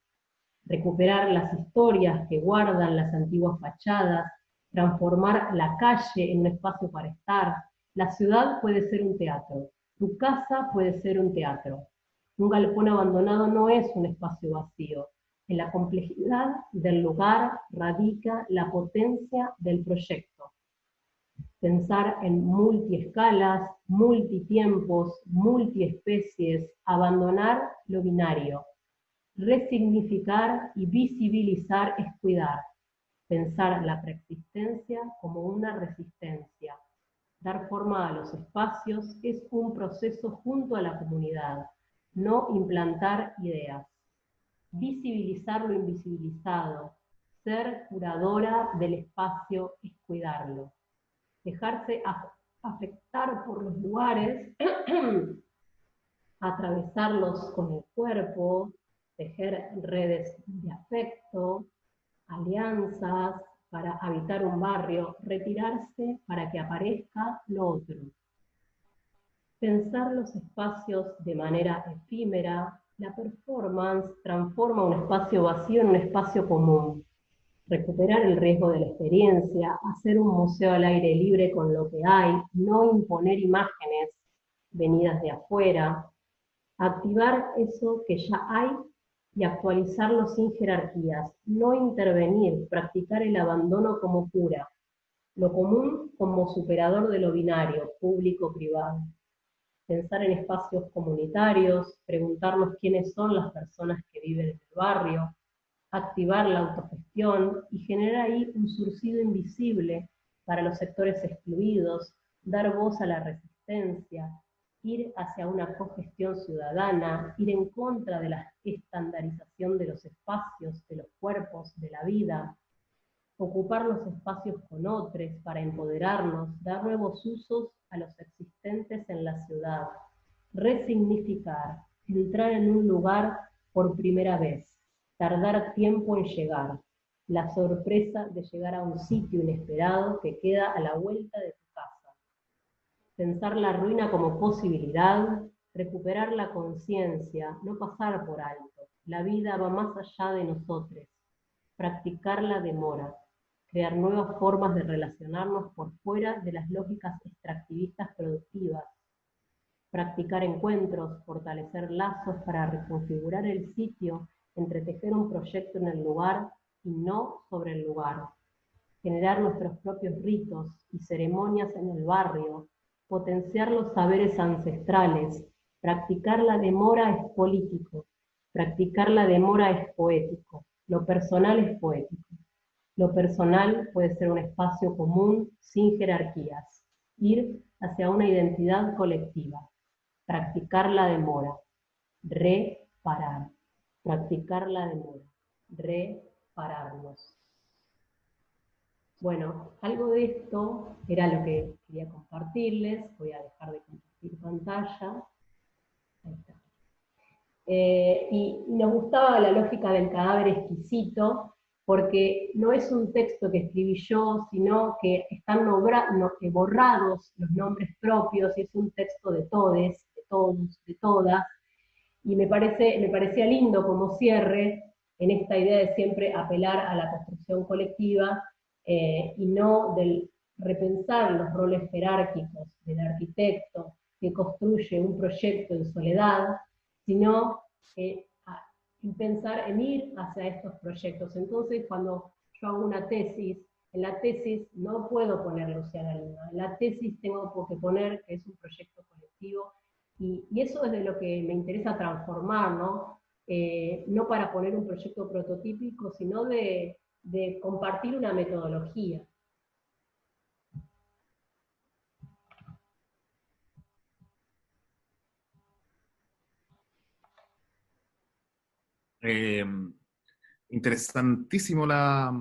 recuperar las historias que guardan las antiguas fachadas, transformar la calle en un espacio para estar. La ciudad puede ser un teatro, tu casa puede ser un teatro. Un galpón abandonado no es un espacio vacío, en la complejidad del lugar radica la potencia del proyecto. Pensar en multiescalas, multitiempos, multiespecies, abandonar lo binario. Resignificar y visibilizar es cuidar. Pensar la preexistencia como una resistencia. Dar forma a los espacios es un proceso junto a la comunidad, no implantar ideas. Visibilizar lo invisibilizado, ser curadora del espacio es cuidarlo, dejarse afectar por los lugares, atravesarlos con el cuerpo, tejer redes de afecto, alianzas para habitar un barrio, retirarse para que aparezca lo otro. Pensar los espacios de manera efímera, la performance transforma un espacio vacío en un espacio común. Recuperar el riesgo de la experiencia, hacer un museo al aire libre con lo que hay, no imponer imágenes venidas de afuera, activar eso que ya hay y actualizarlo sin jerarquías, no intervenir, practicar el abandono como cura, lo común como superador de lo binario, público-privado. Pensar en espacios comunitarios, preguntarnos quiénes son las personas que viven en el barrio, activar la autogestión y generar ahí un surcido invisible para los sectores excluidos, dar voz a la resistencia, ir hacia una cogestión ciudadana, ir en contra de la estandarización de los espacios, de los cuerpos, de la vida, ocupar los espacios con otros para empoderarnos, dar nuevos usos a los existentes en la ciudad, resignificar, entrar en un lugar por primera vez, tardar tiempo en llegar, la sorpresa de llegar a un sitio inesperado que queda a la vuelta de tu pensar la ruina como posibilidad, recuperar la conciencia, no pasar por alto, la vida va más allá de nosotros, practicar la demora, crear nuevas formas de relacionarnos por fuera de las lógicas extractivistas productivas, practicar encuentros, fortalecer lazos para reconfigurar el sitio, entretejer un proyecto en el lugar y no sobre el lugar, generar nuestros propios ritos y ceremonias en el barrio, potenciar los saberes ancestrales, practicar la demora es político, practicar la demora es poético, lo personal es poético. Lo personal puede ser un espacio común sin jerarquías, ir hacia una identidad colectiva, practicar la demora, reparar, practicar la demora, repararnos. Bueno, algo de esto era lo que quería compartirles. Voy a dejar de compartir pantalla. Eh, y nos gustaba la lógica del cadáver exquisito, porque no es un texto que escribí yo, sino que están borrados los nombres propios, y es un texto de todos, de todos, de todas, y me, parece, me parecía lindo como cierre en esta idea de siempre apelar a la construcción colectiva eh, y no del repensar los roles jerárquicos del arquitecto que construye un proyecto en soledad, sino y pensar en ir hacia estos proyectos. Entonces, cuando yo hago una tesis, en la tesis no puedo poner Luciana Lima, en la tesis tengo que poner que es un proyecto colectivo, y, eso es de lo que me interesa transformar, ¿no? Eh, no para poner un proyecto prototípico, sino de, de compartir una metodología. Eh, interesantísimo la,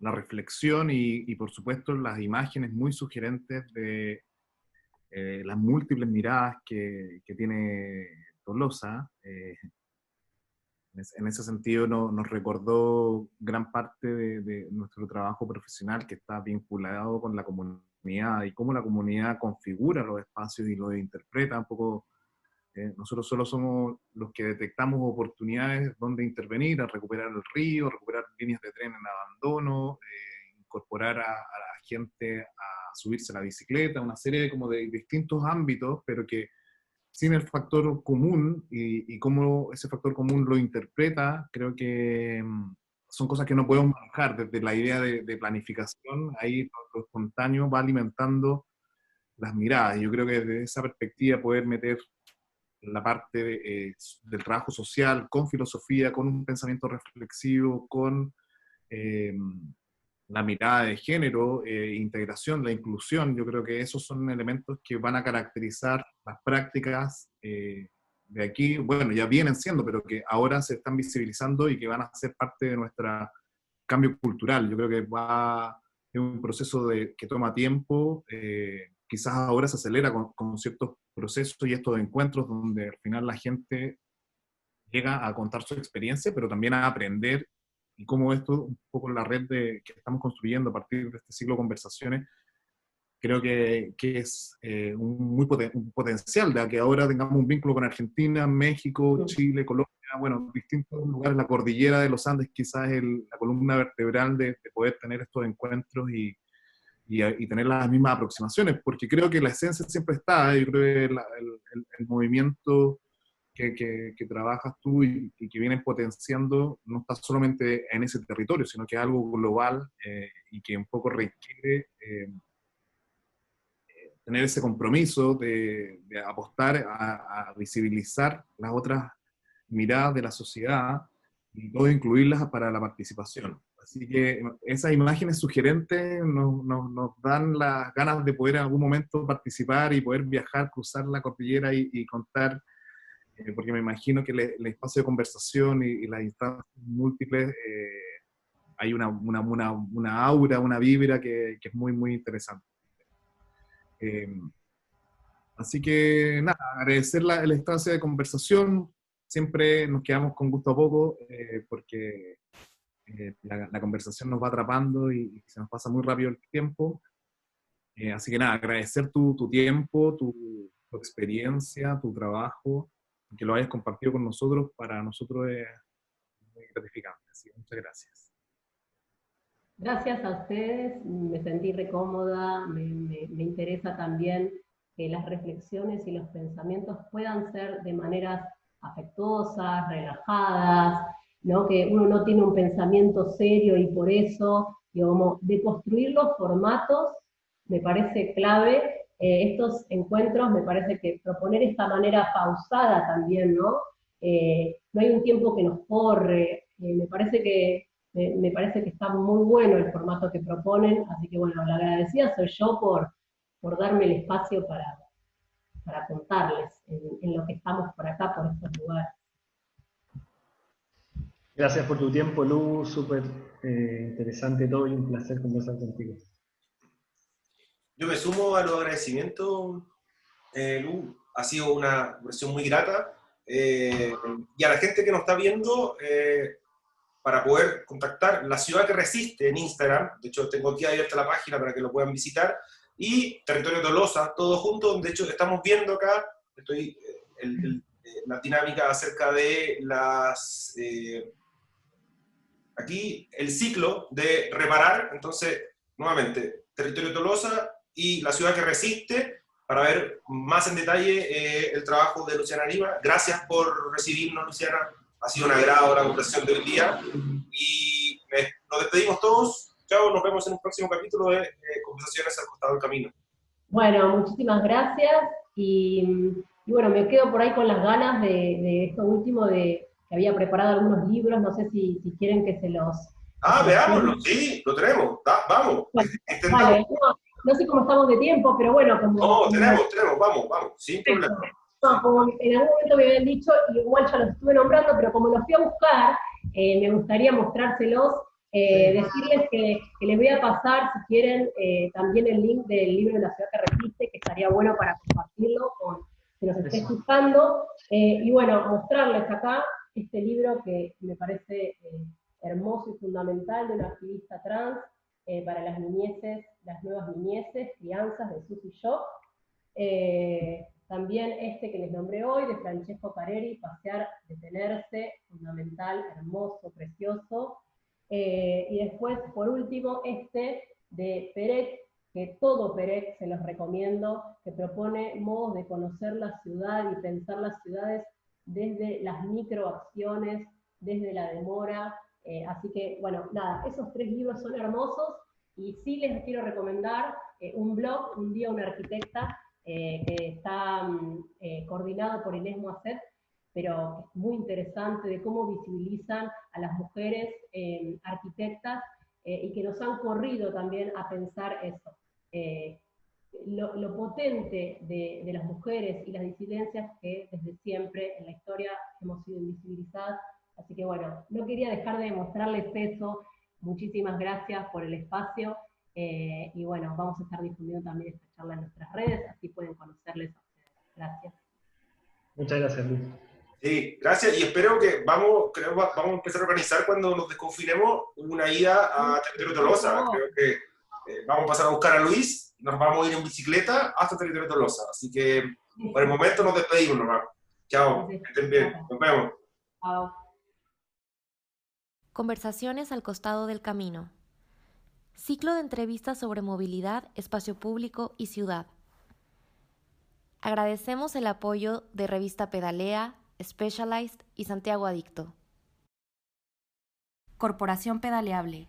la reflexión y, por supuesto las imágenes muy sugerentes de eh, las múltiples miradas que, que tiene Tolosa. Eh, en ese sentido nos recordó gran parte de, de, nuestro trabajo profesional que está vinculado con la comunidad y cómo la comunidad configura los espacios y los interpreta un poco eh, nosotros solo somos los que detectamos oportunidades donde intervenir, a recuperar el río, recuperar líneas de tren en abandono, eh, incorporar a, la gente a subirse a la bicicleta, una serie de, como de distintos ámbitos, pero que sin el factor común y, y cómo ese factor común lo interpreta, creo que mm, son cosas que no podemos manejar desde la idea de, de planificación, ahí lo espontáneo va alimentando las miradas. Yo creo que desde esa perspectiva poder meter la parte eh, del trabajo social, con filosofía, con un pensamiento reflexivo, con eh, la mirada de género, eh, integración, la inclusión. Yo creo que esos son elementos que van a caracterizar las prácticas de aquí, bueno, ya vienen siendo, pero que ahora se están visibilizando y que van a ser parte de nuestro cambio cultural. Yo creo que va, es un proceso de, que toma tiempo quizás ahora se acelera con, ciertos procesos y estos encuentros donde al final la gente llega a contar su experiencia, pero también a aprender y cómo esto, un poco la red de, que estamos construyendo a partir de este ciclo de conversaciones, creo que, que es eh, un muy un potencial de que ahora tengamos un vínculo con Argentina, México, Chile, Colombia, bueno, distintos lugares, la cordillera de los Andes quizás es la columna vertebral de, de poder tener estos encuentros y, y, tener las mismas aproximaciones, porque creo que la esencia siempre está, yo creo que el, el, movimiento que, que, trabajas tú y, que vienen potenciando no está solamente en ese territorio, sino que es algo global eh, y que un poco requiere eh, tener ese compromiso de, apostar a, visibilizar las otras miradas de la sociedad y todo incluirlas para la participación. Así que esas imágenes sugerentes nos, nos, dan las ganas de poder en algún momento participar y poder viajar, cruzar la cordillera y, contar, eh, porque me imagino que el, espacio de conversación y, las instancias múltiples, eh, hay una, una, una, una, aura, una vibra que, que, es muy, muy interesante. Eh, así que nada, agradecer la, la instancia de conversación, siempre nos quedamos con gusto a poco, porque eh, la, conversación nos va atrapando y, se nos pasa muy rápido el tiempo. Eh, así que nada, agradecer tu, tu tiempo, tu, experiencia, tu trabajo, que lo hayas compartido con nosotros, para nosotros es muy gratificante. Muchas gracias. Gracias a ustedes, me sentí recómoda, me, interesa también que las reflexiones y los pensamientos puedan ser de maneras afectuosas, relajadas, que uno no tiene un pensamiento serio y por eso, digamos, de construir los formatos me parece clave. Eh, estos encuentros me parece que proponer esta manera pausada también, ¿no? Eh, no hay un tiempo que nos corre, eh, me, parece que, me, parece que está muy bueno el formato que proponen, así que bueno, la agradecida soy yo por, por darme el espacio para, para contarles en lo que estamos por acá, por estos lugares. Gracias por tu tiempo, Lu, súper interesante todo un placer conversar contigo. Yo me sumo a los agradecimientos, eh, Lu, ha sido una versión muy grata. Eh, y a la gente que nos está viendo, para poder contactar La Ciudad que Resiste en Instagram, de hecho tengo aquí abierta la página para que lo puedan visitar, y Territorio Tolosa, todo junto, de hecho estamos viendo acá, estoy la dinámica acerca de las aquí el ciclo de reparar, entonces, nuevamente, territorio Tolosa y la ciudad que resiste, para ver más en detalle eh, el trabajo de Luciana Lima. Gracias por recibirnos, Luciana. Ha sido un agrado la conversación de hoy día. Y nos despedimos todos. Chao, nos vemos en un próximo capítulo de eh, Conversaciones al costado del camino. Bueno, muchísimas gracias. Y, bueno, me quedo por ahí con las ganas de, de esto último de, que había preparado algunos libros, no sé si, si quieren que se los... Ah, veámoslo, sí, lo tenemos, vamos. vale, no, sé cómo estamos de tiempo, pero bueno, como... No, tenemos, tenemos, vamos, vamos, sin problema. No, como en algún momento me habían dicho, igual ya los estuve nombrando, pero como los fui a buscar, eh, me gustaría mostrárselos, eh, decirles que, que, les voy a pasar, si quieren, eh, también el link del libro de la ciudad que resiste, que estaría bueno para compartirlo con quien nos esté escuchando. y bueno, mostrarles acá este libro que me parece hermoso y fundamental de una activista trans eh, para las niñeces, las nuevas niñeces, crianzas de Susi Shock. Eh, también este que les nombré hoy, de Francesco Pareri, Pasear, Detenerse, fundamental, hermoso, precioso. y después, por último, este de Perec, que todo Perec se los recomiendo, que propone modos de conocer la ciudad y pensar las ciudades desde las microacciones, desde la demora. Eh, así que, bueno, nada, esos tres libros son hermosos y sí les quiero recomendar eh, un blog, Un día una arquitecta, eh, que está mm, coordinado por Inés Moacet, pero es muy interesante de cómo visibilizan a las mujeres arquitectas y que nos han corrido también a pensar eso lo, potente de, las mujeres y las disidencias que desde siempre en la historia hemos sido invisibilizadas. Así que bueno, no quería dejar de mostrarles eso. Muchísimas gracias por el espacio. Eh, y bueno, vamos a estar difundiendo también esta charla en nuestras redes, así pueden conocerles a ustedes. Gracias. Muchas gracias, Luis. Sí, gracias y espero que vamos, creo, vamos a empezar a organizar cuando nos desconfinemos una ida a Territorio Tolosa. Creo que eh, vamos a pasar a buscar a Luis nos vamos a ir en bicicleta hasta Territorio Tolosa. Así que por el momento nos despedimos nomás. Chao, estén bien, nos vemos. Chao. Conversaciones al costado del camino. Ciclo de entrevistas sobre movilidad, espacio público y ciudad. Agradecemos el apoyo de Revista Pedalea, Specialized y Santiago Adicto. Corporación Pedaleable